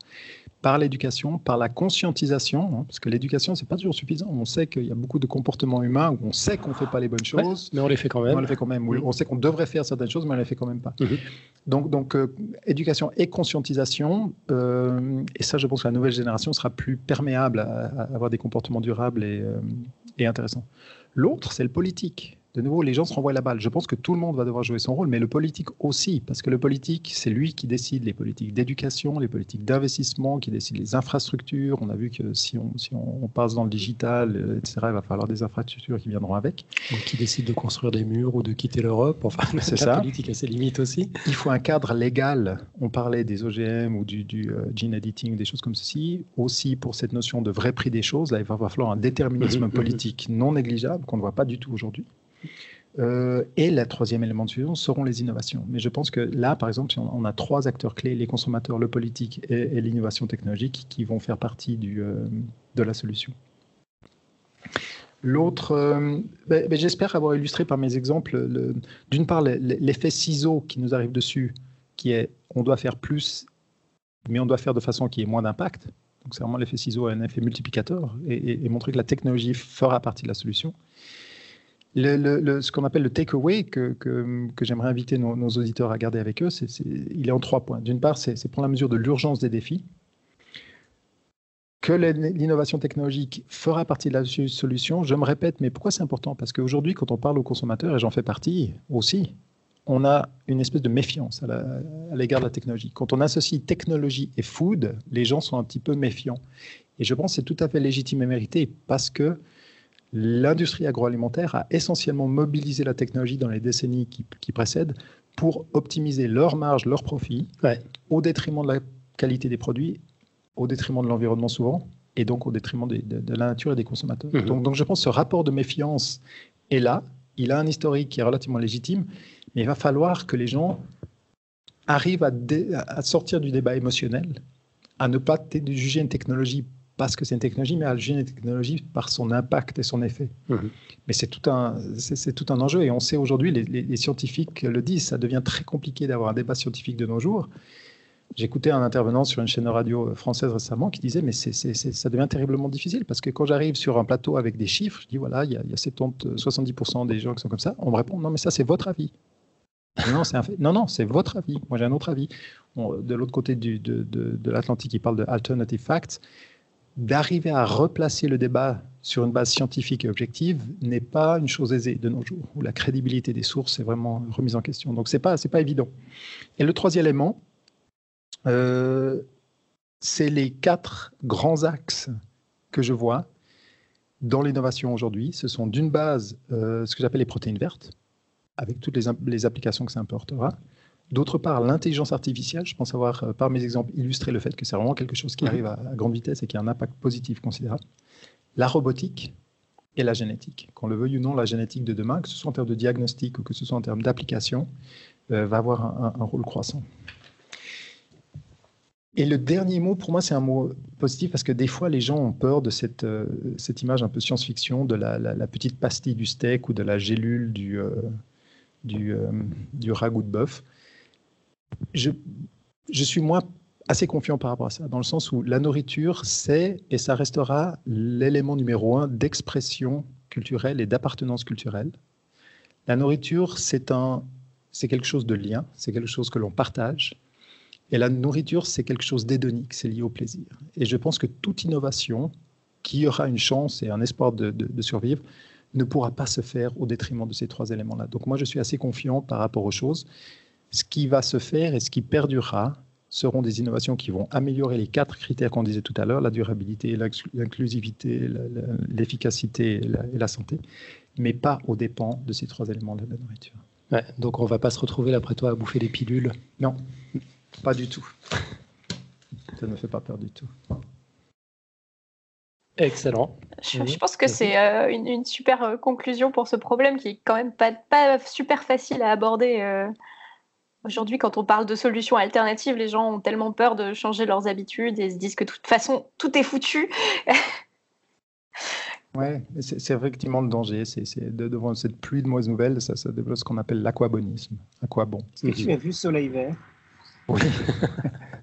par l'éducation, par la conscientisation, hein, parce que l'éducation, c'est pas toujours suffisant. On sait qu'il y a beaucoup de comportements humains où on sait qu'on ne fait pas les bonnes choses. mais on les fait quand même. On les fait quand même. Mm-hmm. On sait qu'on devrait faire certaines choses, mais on les fait quand même pas. Mm-hmm. Donc, donc euh, éducation et conscientisation, euh, et ça, je pense que la nouvelle génération sera plus perméable à, avoir des comportements durables et, euh, et intéressants. L'autre, c'est le politique de nouveau, les gens se renvoient la balle. Je pense que tout le monde va devoir jouer son rôle, mais le politique aussi, parce que le politique, c'est lui qui décide les politiques d'éducation, les politiques d'investissement, qui décide les infrastructures. On a vu que si on, si on passe dans le digital, euh, etc., il va falloir des infrastructures qui viendront avec. qui décide de construire des murs ou de quitter l'Europe. Enfin, c'est ça. La politique a ses limites aussi. Il faut un cadre légal. On parlait des OGM ou du, du euh, gene editing, des choses comme ceci. Aussi pour cette notion de vrai prix des choses, là, il va falloir un déterminisme politique non négligeable qu'on ne voit pas du tout aujourd'hui. Euh, et le troisième élément de fusion seront les innovations. Mais je pense que là, par exemple, on, a trois acteurs clés, les consommateurs, le politique et, l'innovation technologique, qui vont faire partie euh, de la solution. L'autre, euh, ben, ben, j'espère avoir illustré par mes exemples, d'une part, l'effet ciseau qui nous arrive dessus, qui est on doit faire plus, mais on doit faire de façon qui ait moins d'impact. Donc c'est vraiment l'effet ciseau, un effet multiplicateur, et, montrer que la technologie fera partie de la solution. Ce qu'on appelle le takeaway que, j'aimerais inviter nos, auditeurs à garder avec eux, il est en trois points. D'une part, c'est, prendre la mesure de l'urgence des défis. que l'innovation technologique fera partie de la solution, je me répète, mais pourquoi c'est important? Parce qu'aujourd'hui, quand on parle aux consommateurs, et j'en fais partie aussi, on a une espèce de méfiance à l'égard de la technologie. Quand on associe technologie et food, les gens sont un petit peu méfiants. Et je pense que c'est tout à fait légitime et mérité parce que l'industrie agroalimentaire a essentiellement mobilisé la technologie dans les décennies qui, précèdent pour optimiser leur marge, leur profit, au détriment de la qualité des produits, au détriment de l'environnement souvent, et donc au détriment de, la nature et des consommateurs. Mhm. Donc, donc je pense que ce rapport de méfiance est là, il a un historique qui est relativement légitime, mais il va falloir que les gens arrivent à, sortir du débat émotionnel, à ne pas juger une technologie parce que c'est une technologie, mais à une technologie par son impact et son effet. Mhm. Mais c'est tout, un, c'est, tout un enjeu, et on sait aujourd'hui, les, les, scientifiques le disent, ça devient très compliqué d'avoir un débat scientifique de nos jours. J'écoutais un intervenant sur une chaîne radio française récemment qui disait Mais c'est, ça devient terriblement difficile parce que quand j'arrive sur un plateau avec des chiffres, je dis Voilà, il y a, il y a 70, 70% des gens qui sont comme ça. On me répond Non, mais ça, c'est votre avis. Non, c'est un fait. Non, non, c'est votre avis. Moi, j'ai un autre avis. de l'autre côté du, de, de, l'Atlantique, il parle de alternative facts. D'arriver à replacer le débat sur une base scientifique et objective n'est pas une chose aisée de nos jours, où la crédibilité des sources est vraiment remise en question. Donc, ce n'est pas, pas évident. Et le troisième élément, euh, c'est les quatre grands axes que je vois dans l'innovation aujourd'hui. Ce sont d'une base euh, ce que j'appelle les protéines vertes avec toutes les, applications que ça importera. D'autre part, l'intelligence artificielle, je pense avoir, euh, par mes exemples, illustré le fait que c'est vraiment quelque chose qui arrive à, grande vitesse et qui a un impact positif considérable. La robotique et la génétique. Qu'on le veuille ou non, la génétique de demain, que ce soit en termes de diagnostic ou que ce soit en termes d'application, euh, va avoir un, rôle croissant. Et le dernier mot, pour moi, c'est un mot positif parce que des fois, les gens ont peur de cette, euh, cette image un peu science-fiction de la, petite pastille du steak ou de la gélule du, du, euh, du ragoût de bœuf. Je, suis moi assez confiant par rapport à ça, dans le sens où la nourriture, c'est et ça restera l'élément numéro un d'expression culturelle et d'appartenance culturelle. La nourriture, c'est un, c'est quelque chose de lien, c'est quelque chose que l'on partage. Et la nourriture, c'est quelque chose d'hédonique, c'est lié au plaisir. Et je pense que toute innovation qui aura une chance et un espoir de survivre ne pourra pas se faire au détriment de ces trois éléments-là. Donc moi, je suis assez confiant par rapport aux choses. Ce qui va se faire et ce qui perdurera seront des innovations qui vont améliorer les quatre critères qu'on disait tout à l'heure, la durabilité, l'inclusivité, l'efficacité et, la santé, mais pas aux dépens de ces trois éléments de la nourriture. donc on ne va pas se retrouver, après toi, à bouffer des pilules? Non, pas du tout. Ça ne me fait pas peur du tout. Excellent. Je, pense que c'est euh, une, super euh, conclusion pour ce problème qui est quand même pas, pas super facile à aborder. Euh. Aujourd'hui, quand on parle de solutions alternatives, les gens ont tellement peur de changer leurs habitudes et se disent que de toute façon, tout est foutu. Oui, c'est effectivement le danger. C'est devant cette pluie de mauvaises nouvelles, ça, ça développe ce qu'on appelle l'aquabonisme. Aquabon. Est-ce que tu as vu Soleil Vert? Oui.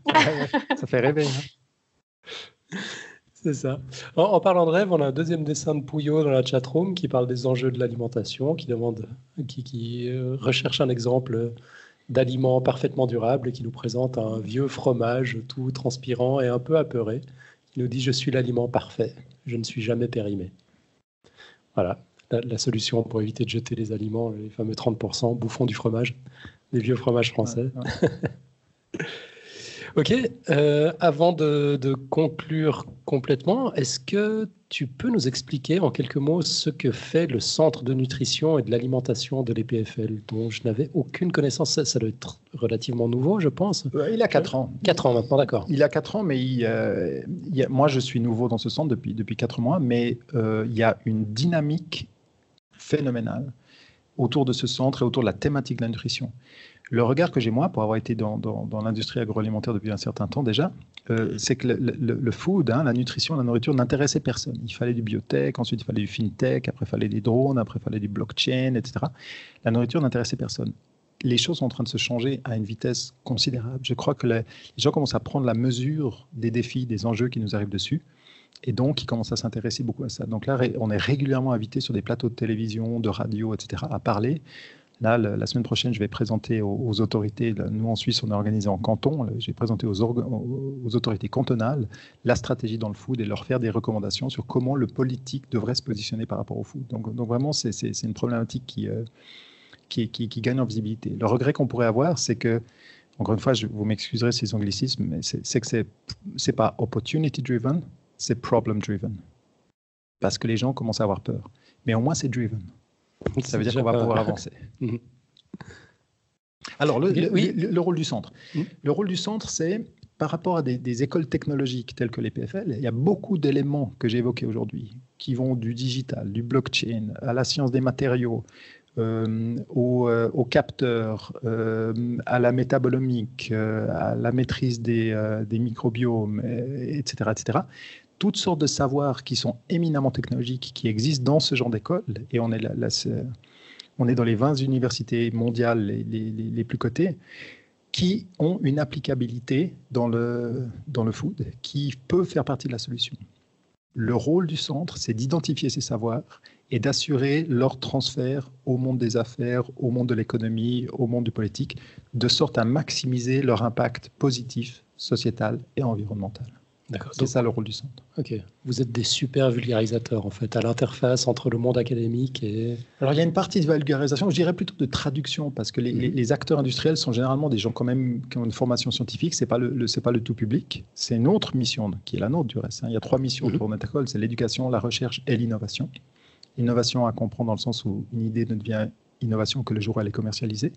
ça fait rêver. Hein. C'est ça. En, parlant de rêve, on a un deuxième dessin de Pouillot dans la chatroom qui parle des enjeux de l'alimentation, qui demande, qui, qui euh, recherche un exemple d'aliment parfaitement durable et qui nous présente un vieux fromage tout transpirant et un peu apeuré, qui nous dit je suis l'aliment parfait, je ne suis jamais périmé. Voilà, la, solution pour éviter de jeter les aliments, les fameux 30%, bouffons du fromage, des vieux fromages français. Ok, euh, avant de, conclure complètement, est-ce que tu peux nous expliquer en quelques mots ce que fait le Centre de nutrition et de l'alimentation de l'EPFL, dont je n'avais aucune connaissance? Ça, doit être relativement nouveau, je pense. il a 4 ans. 4 ans maintenant, d'accord. Il a 4 ans, mais euh, moi je suis nouveau dans ce centre depuis, depuis 4 mois, mais euh, il y a une dynamique phénoménale autour de ce centre et autour de la thématique de la nutrition. Le regard que j'ai moi, pour avoir été dans, l'industrie agroalimentaire depuis un certain temps déjà, euh, c'est que le, food, hein, la nutrition, la nourriture n'intéressait personne. Il fallait du biotech, ensuite il fallait du fintech, après il fallait des drones, après il fallait du blockchain, etc. La nourriture n'intéressait personne. Les choses sont en train de se changer à une vitesse considérable. Je crois que les gens commencent à prendre la mesure des défis, des enjeux qui nous arrivent dessus. Et donc, ils commencent à s'intéresser beaucoup à ça. Donc là, on est régulièrement invité sur des plateaux de télévision, de radio, etc., à parler Là, la semaine prochaine, je vais présenter aux, autorités, nous en Suisse, on est organisé en canton, je vais présenter aux, autorités cantonales la stratégie dans le food et leur faire des recommandations sur comment le politique devrait se positionner par rapport au food. Donc, vraiment, c'est une problématique qui, euh, qui, gagne en visibilité. Le regret qu'on pourrait avoir, c'est que, encore une fois, vous m'excuserez ces anglicismes, mais c'est que c'est n'est pas opportunity driven, c'est problem driven. Parce que les gens commencent à avoir peur. Mais au moins, c'est driven. Ça veut dire qu'on va pouvoir avancer. Mhm. Alors, le, rôle du centre. Mhm. Le rôle du centre, c'est par rapport à des, écoles technologiques telles que les PFL, il y a beaucoup d'éléments que j'ai évoqués aujourd'hui qui vont du digital, du blockchain, à la science des matériaux, euh, aux, euh, capteurs, euh, à la métabolomique, à la maîtrise des, des microbiomes, etc., etc toutes sortes de savoirs qui sont éminemment technologiques, qui existent dans ce genre d'école, et on est, dans les 20 universités mondiales les, plus cotées, qui ont une applicabilité dans le food, qui peut faire partie de la solution. Le rôle du centre, c'est d'identifier ces savoirs et d'assurer leur transfert au monde des affaires, au monde de l'économie, au monde du politique, de sorte à maximiser leur impact positif, sociétal et environnemental. D'accord. C'est ça le rôle du centre. Ok. Vous êtes des super vulgarisateurs en fait, à l'interface entre le monde académique et. Alors il y a une partie de vulgarisation, je dirais plutôt de traduction, parce que les, mhm. acteurs industriels sont généralement des gens quand même qui ont une formation scientifique. C'est pas le, c'est pas le tout public. C'est une autre mission qui est la nôtre du reste. Hein. Il y a trois missions pour notre école, c'est l'éducation, la recherche et l'innovation. Innovation à comprendre dans le sens où une idée ne devient innovation que le jour où elle est commercialisée.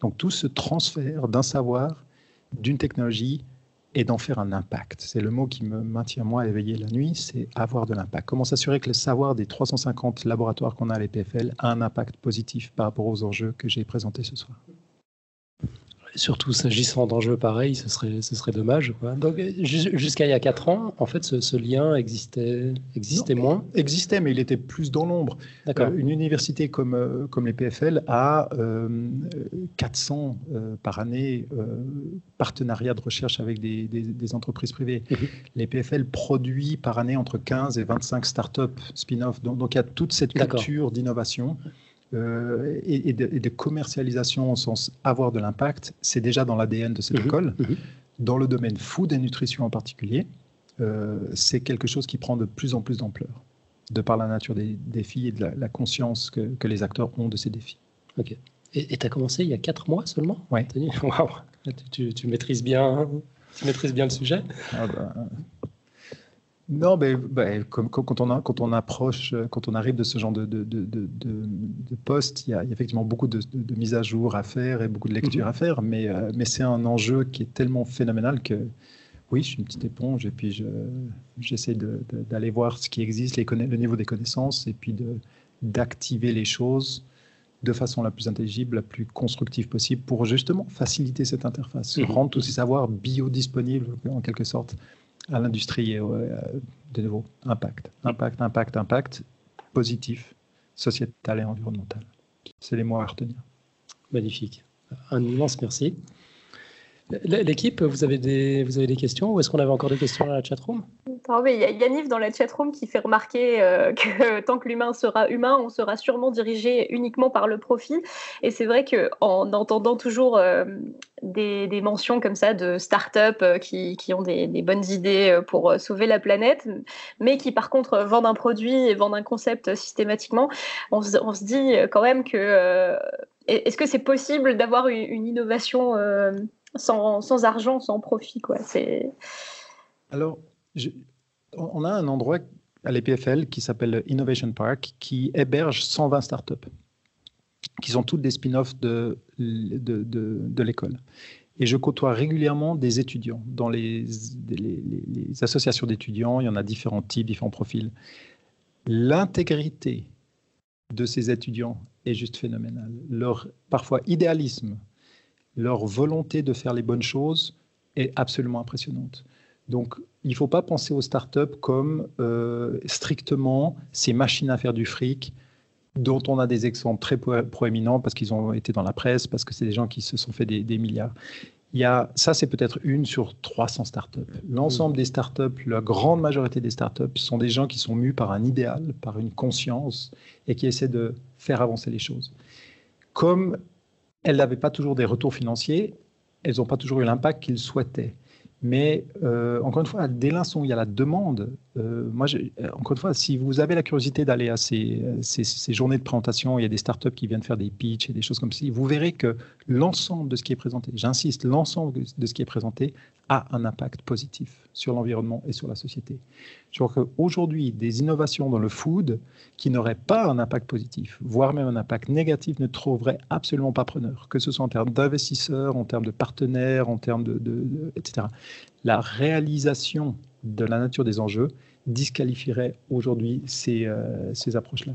Donc tout ce transfert d'un savoir, d'une technologie et d'en faire un impact. C'est le mot qui me maintient moi éveillé la nuit, c'est avoir de l'impact. Comment s'assurer que le savoir des 350 laboratoires qu'on a à l'EPFL a un impact positif par rapport aux enjeux que j'ai présentés ce soir? Surtout s'agissant d'enjeux pareils, ce serait, ce serait dommage. Donc, jusqu'à il y a 4 ans, en fait, ce, lien existait, existait moins Existait, mais il était plus dans l'ombre. Euh, une université comme, euh, comme les PFL a 400 euh, par année partenariats de recherche avec des, des, entreprises privées. Mhm. Les PFL produit par année entre 15 et 25 startups spin-off. Donc, donc, il y a toute cette culture d'innovation. Euh, et, de, commercialisation au sens avoir de l'impact, c'est déjà dans l'ADN de cette mhm. école. Mhm. Dans le domaine food et nutrition en particulier, euh, c'est quelque chose qui prend de plus en plus d'ampleur, de par la nature des défis et de la, conscience que, les acteurs ont de ces défis. Ok. Et tu as commencé il y a quatre mois seulement Oui. Wow. Tu, tu, maîtrises bien, tu maîtrises bien le sujet ah bah, non, mais ben, quand, on a, quand on approche, quand on arrive de ce genre de, de, de, de poste, il y, a, effectivement beaucoup de, mises à jour à faire et beaucoup de lectures mhm. à faire, mais, euh, mais c'est un enjeu qui est tellement phénoménal que oui, je suis une petite éponge et puis j'essaie d'aller voir ce qui existe, les le niveau des connaissances et puis d'activer les choses de façon la plus intelligible, la plus constructive possible pour justement faciliter cette interface, mhm. rendre tous ces savoirs biodisponibles en quelque sorte à l'industrie et euh, de nouveau, impact, impact, impact, impact, positif, sociétal et environnemental. C'est les mots à retenir. Magnifique. Un immense merci. L'équipe, vous avez des questions ou est-ce qu'on avait encore des questions dans la chatroom? Il y a Yaniv dans la chatroom qui fait remarquer euh, que tant que l'humain sera humain, on sera sûrement dirigé uniquement par le profit. Et c'est vrai qu'en entendant toujours euh, des, mentions comme ça de start-up euh, qui, ont des, bonnes idées pour sauver la planète, mais qui par contre vendent un produit et vendent un concept systématiquement, on se, dit quand même que est-ce que c'est possible d'avoir une, innovation sans, argent, sans profit. Quoi. Alors, on a un endroit à l'EPFL qui s'appelle Innovation Park qui héberge 120 startups qui sont toutes des spin-offs de, de, l'école. Et je côtoie régulièrement des étudiants. Dans les associations d'étudiants, il y en a différents types, différents profils. L'intégrité de ces étudiants est juste phénoménale. Leur parfois idéalisme leur volonté de faire les bonnes choses est absolument impressionnante. Donc, il ne faut pas penser aux startups comme euh, strictement ces machines à faire du fric dont on a des exemples très proéminents parce qu'ils ont été dans la presse, parce que c'est des gens qui se sont fait des, milliards. Il y a, ça, c'est peut-être une sur 300 startups. L'ensemble des startups, la grande majorité des startups sont des gens qui sont mus par un idéal, par une conscience et qui essaient de faire avancer les choses comme elles n'avaient pas toujours des retours financiers, elles n'ont pas toujours eu l'impact qu'ils souhaitaient. Mais euh, encore une fois, dès l'instant où il y a la demande, euh, moi, euh, encore une fois, si vous avez la curiosité d'aller à ces, ces, journées de présentation, il y a des startups qui viennent faire des pitchs et des choses comme ça, vous verrez que l'ensemble de ce qui est présenté, j'insiste, l'ensemble de ce qui est présenté a un impact positif sur l'environnement et sur la société. Je crois qu'aujourd'hui, des innovations dans le food qui n'auraient pas un impact positif, voire même un impact négatif, ne trouveraient absolument pas preneur, que ce soit en termes d'investisseurs, en termes de partenaires, en termes de, etc. La réalisation de la nature des enjeux disqualifierait aujourd'hui ces, euh, ces approches-là.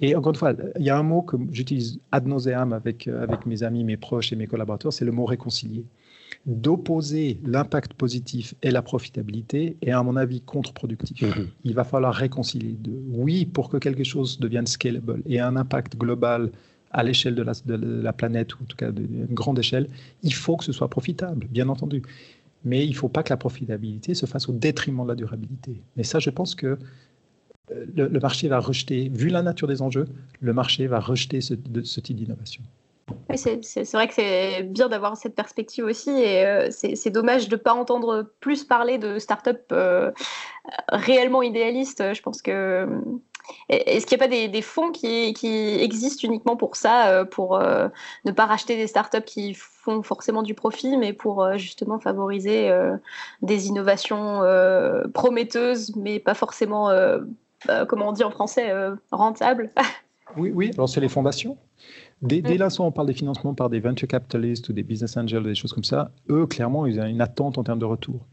Et encore une fois, il y a un mot que j'utilise ad nauseam avec, euh, avec mes amis, mes proches et mes collaborateurs, c'est le mot réconcilier d'opposer l'impact positif et la profitabilité est, à mon avis, contre-productif. Mhm. Il va falloir réconcilier deux. Oui, pour que quelque chose devienne scalable et un impact global à l'échelle de la, planète, ou en tout cas d'une grande échelle, il faut que ce soit profitable, bien entendu. Mais il ne faut pas que la profitabilité se fasse au détriment de la durabilité. Mais ça, je pense que euh, le, marché va rejeter, vu la nature des enjeux, le marché va rejeter ce type d'innovation. C'est vrai que c'est bien d'avoir cette perspective aussi et euh, c'est dommage de ne pas entendre plus parler de start-up euh, réellement idéalistes. Je pense que. Est-ce qu'il n'y a pas des, fonds qui, existent uniquement pour ça, euh, pour ne pas racheter des startups qui font forcément du profit, mais pour justement favoriser des innovations prometteuses, mais pas forcément, comment on dit en français, rentables? Oui, oui. Alors les fondations. Dès, dès l'instant où on parle des financements par des venture capitalists ou des business angels, des choses comme ça, eux, clairement, ils ont une attente en termes de retour.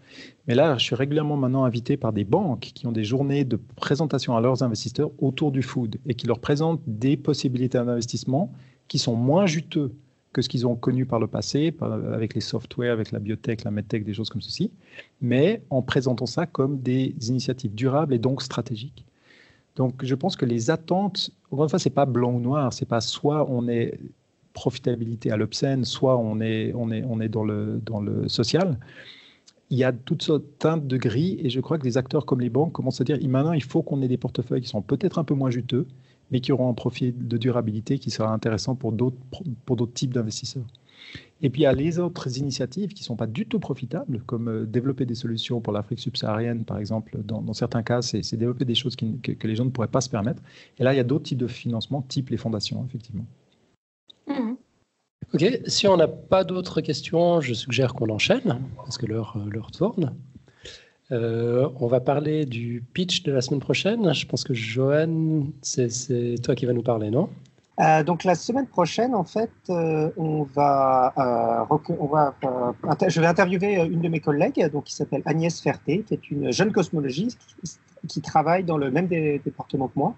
Mais là, je suis régulièrement maintenant invité par des banques qui ont des journées de présentation à leurs investisseurs autour du food et qui leur présentent des possibilités d'investissement qui sont moins juteux que ce qu'ils ont connu par le passé, avec les softwares, avec la biotech, la medtech, des choses comme ceci, mais en présentant ça comme des initiatives durables et donc stratégiques. Donc, je pense que les attentes, encore une fois, c'est pas blanc ou noir, c'est pas soit on est profitabilité à l'obscène, soit on est, on est, on est dans, le, dans le social. Il y a toutes sortes de grilles et je crois que des acteurs comme les banques commencent à dire maintenant, il faut qu'on ait des portefeuilles qui sont peut-être un peu moins juteux, mais qui auront un profil de durabilité qui sera intéressant pour d'autres types d'investisseurs. Et puis il y a les autres initiatives qui ne sont pas du tout profitables, comme euh, développer des solutions pour l'Afrique subsaharienne, par exemple. Dans, certains cas, c'est développer des choses que, les gens ne pourraient pas se permettre. Et là, il y a d'autres types de financement, type les fondations, effectivement. Ok, si on n'a pas d'autres questions, je suggère qu'on enchaîne, parce que l'heure tourne. Euh, on va parler du pitch de la semaine prochaine. Je pense que Johan, c'est toi qui vas nous parler, non? Euh, donc la semaine prochaine, en fait, euh, on va, euh, je vais interviewer une de mes collègues, donc qui s'appelle Agnès Ferté, qui est une jeune cosmologiste qui, travaille dans le même département que moi,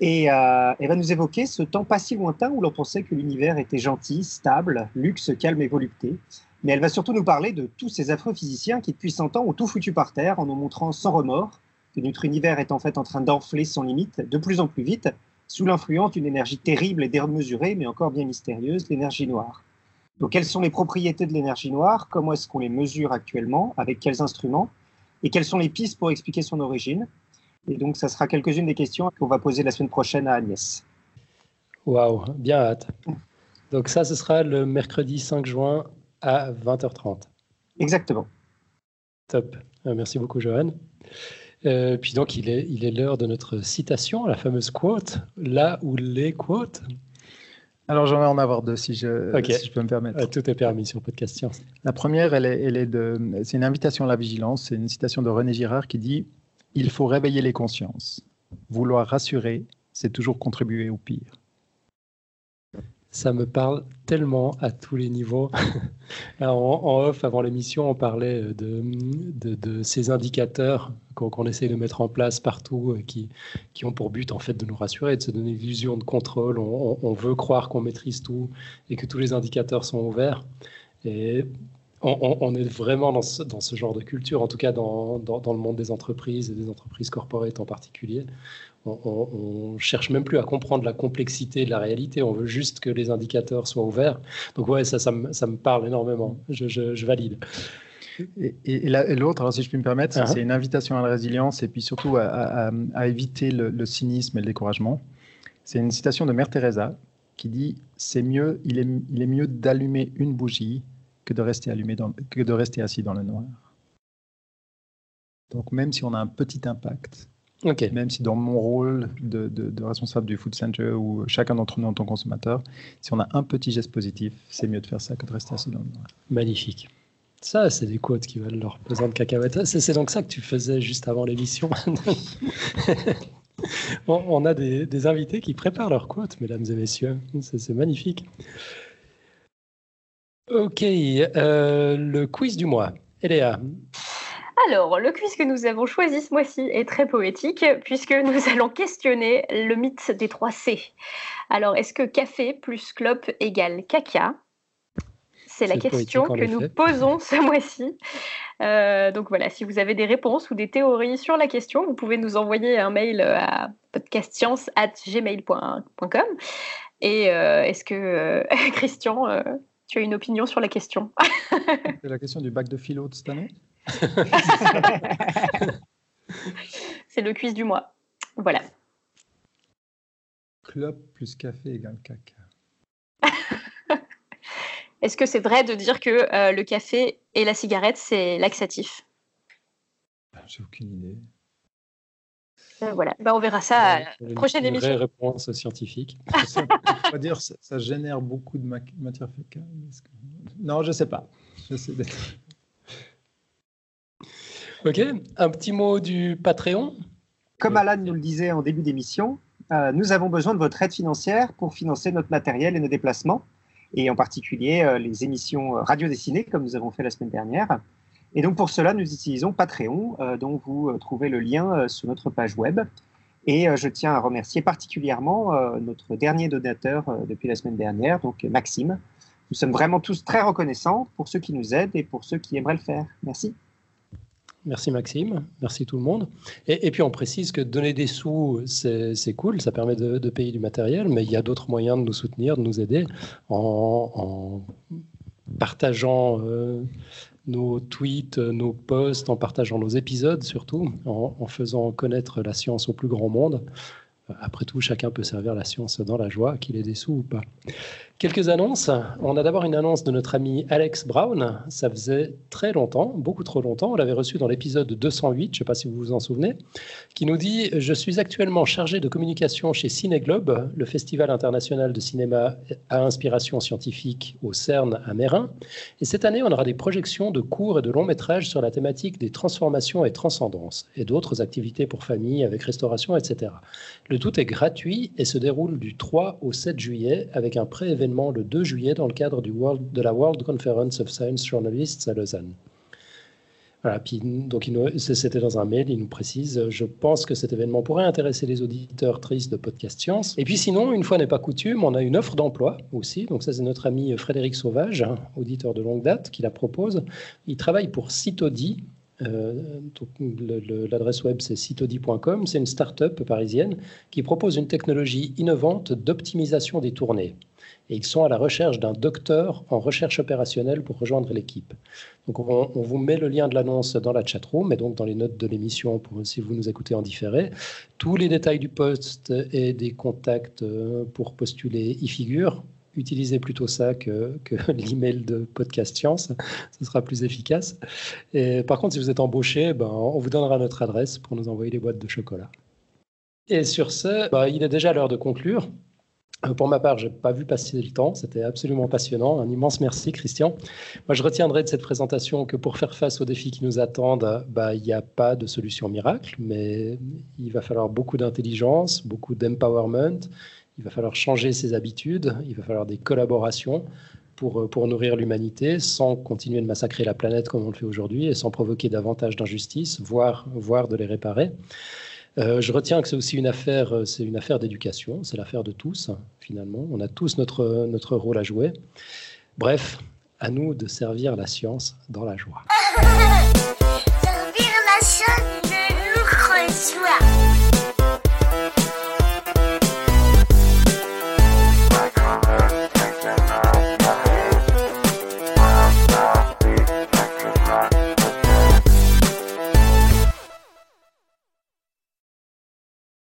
et elle va nous évoquer ce temps pas si lointain où l'on pensait que l'univers était gentil, stable, luxe, calme et volupté. Mais elle va surtout nous parler de tous ces affreux physiciens qui, depuis 100 ans, ont tout foutu par terre en nous montrant sans remords que notre univers est en fait en train d'enfler sans limite, de plus en plus vite, sous l'influence d'une énergie terrible et démesurée, mais encore bien mystérieuse, l'énergie noire. Donc, quelles sont les propriétés de l'énergie noire? Comment est-ce qu'on les mesure actuellement? Avec quels instruments? Et quelles sont les pistes pour expliquer son origine? Et donc, ça sera quelques-unes des questions qu'on va poser la semaine prochaine à Agnès. Waouh, bien hâte. Donc, ça, ce sera le mercredi 5 juin à 20h30. Exactement. Top. Euh, merci beaucoup, Johan. Euh, puis donc, il est, il est l'heure de notre citation, la fameuse quote, là où les quotes. Alors, j'en vais en avoir deux, si je, si je peux me permettre. Euh, tout est permis sur Podcast Science. La première, elle est, elle est de, c'est une invitation à la vigilance. C'est une citation de René Girard qui dit Il faut réveiller les consciences. Vouloir rassurer, c'est toujours contribuer au pire ça me parle tellement à tous les niveaux. en, off, avant l'émission, on parlait de, de, ces indicateurs qu'on essaie de mettre en place partout, euh, qui, qui, ont pour but en fait de nous rassurer, de se donner l'illusion de contrôle. On, veut croire qu'on maîtrise tout et que tous les indicateurs sont ouverts. Et on, est vraiment dans ce, dans ce, genre de culture, en tout cas dans, dans, dans, le monde des entreprises et des entreprises corporate en particulier on, ne cherche même plus à comprendre la complexité de la réalité. On veut juste que les indicateurs soient ouverts. Donc ouais, ça, ça, me, parle énormément. Je, valide. Et, l'autre, si je puis me permettre, uh-huh. c'est une invitation à la résilience et puis surtout à, éviter le, cynisme et le découragement. C'est une citation de Mère Teresa qui dit c'est mieux, il est, il est mieux d'allumer une bougie que de rester allumé dans, que de rester assis dans le noir. Donc même si on a un petit impact, même si dans mon rôle de, de, responsable du Food Center ou chacun d'entre nous en tant que consommateur, si on a un petit geste positif, c'est mieux de faire ça que de rester assis dans le noir. Magnifique. Ça, c'est des quotes qui valent leur pesant de cacahuètes. C'est donc ça que tu faisais juste avant l'émission. on a des, invités qui préparent leurs quotes, mesdames et messieurs. C'est magnifique. Ok, euh, le quiz du mois. Eléa, alors, le quiz que nous avons choisi ce mois-ci est très poétique puisque nous allons questionner le mythe des trois C. Alors, est-ce que café plus clope égale caca? C'est la question que nous posons ce mois-ci. Euh, donc voilà, si vous avez des réponses ou des théories sur la question, vous pouvez nous envoyer un mail à podcastscience@gmail.com. Et euh, est-ce que euh, Christian, tu as une opinion sur la question? C'est la question du bac de philo de cette année? c'est le quiz du mois. Voilà. Club plus café égale caca. Est-ce que c'est vrai de dire que euh, le café et la cigarette, c'est laxatif? Ah, J'ai aucune idée. Euh, voilà, bah, on verra ça à la prochaine une émission. Vraie réponse scientifique. ça, on dire ça, ça génère beaucoup de matière fécale. Non, je ne sais pas. Je sais Ok, un petit mot du Patreon. Comme Alan nous le disait en début d'émission, euh, nous avons besoin de votre aide financière pour financer notre matériel et nos déplacements, et en particulier euh, les émissions euh, radio dessinées, comme nous avons fait la semaine dernière. Et donc pour cela, nous utilisons Patreon, dont vous trouvez le lien sur notre page web. Et je tiens à remercier particulièrement notre dernier donateur depuis la semaine dernière, donc Maxime. Nous sommes vraiment tous très reconnaissants pour ceux qui nous aident et pour ceux qui aimeraient le faire. Merci. Merci Maxime, merci tout le monde. Et, puis on précise que donner des sous, c'est cool, ça permet de, payer du matériel, mais il y a d'autres moyens de nous soutenir, de nous aider en, partageant euh, nos tweets, nos posts, en partageant nos épisodes surtout, en, faisant connaître la science au plus grand monde. Après tout, chacun peut servir la science dans la joie, qu'il ait des sous ou pas. Quelques annonces. On a d'abord une annonce de notre ami Alex Brown. Ça faisait très longtemps, beaucoup trop longtemps. On l'avait reçu dans l'épisode 208, je ne sais pas si vous vous en souvenez, qui nous dit Je suis actuellement chargé de communication chez Cinéglobe, le festival international de cinéma à inspiration scientifique au CERN à Mérin. Et cette année, on aura des projections de courts et de longs métrages sur la thématique des transformations et transcendances, et d'autres activités pour famille avec restauration, etc. Le tout est gratuit et se déroule du 3 au 7 juillet avec un pré-événement le 2 juillet dans le cadre de la World Conference of Science Journalists à Lausanne. Voilà, puis, donc c'était dans un mail, il nous précise Je pense que cet événement pourrait intéresser les auditeurs tristes de Podcast Science. Et puis sinon, une fois n'est pas coutume, on a une offre d'emploi aussi. Donc, ça, c'est notre ami Frédéric Sauvage, hein, auditeur de longue date, qui la propose. Il travaille pour Citodi, euh, l'adresse web c'est citodi.com. C'est une start-up parisienne qui propose une technologie innovante d'optimisation des tournées et ils sont à la recherche d'un docteur en recherche opérationnelle pour rejoindre l'équipe. Donc on, vous met le lien de l'annonce dans la chatroom et donc dans les notes de l'émission pour si vous nous écoutez en différé. Tous les détails du poste et des contacts euh, pour postuler y figurent. Utilisez plutôt ça que, que l'email de Podcast Science, ce sera plus efficace. Et par contre, si vous êtes embauché, ben, on vous donnera notre adresse pour nous envoyer les boîtes de chocolat. Et sur ce, ben, il est déjà l'heure de conclure. Euh, pour ma part, je n'ai pas vu passer le temps. C'était absolument passionnant. Un immense merci, Christian. Moi, je retiendrai de cette présentation que pour faire face aux défis qui nous attendent, bah, il n'y a pas de solution miracle, mais il va falloir beaucoup d'intelligence, beaucoup d'empowerment. Il va falloir changer ses habitudes. Il va falloir des collaborations pour, euh, pour nourrir l'humanité sans continuer de massacrer la planète comme on le fait aujourd'hui et sans provoquer davantage d'injustices, voire, voire de les réparer. Euh, je retiens que c'est aussi une affaire, euh, c'est une affaire d'éducation, c'est l'affaire de tous finalement. On a tous notre, notre rôle à jouer. Bref, à nous de servir la science dans la joie. servir la science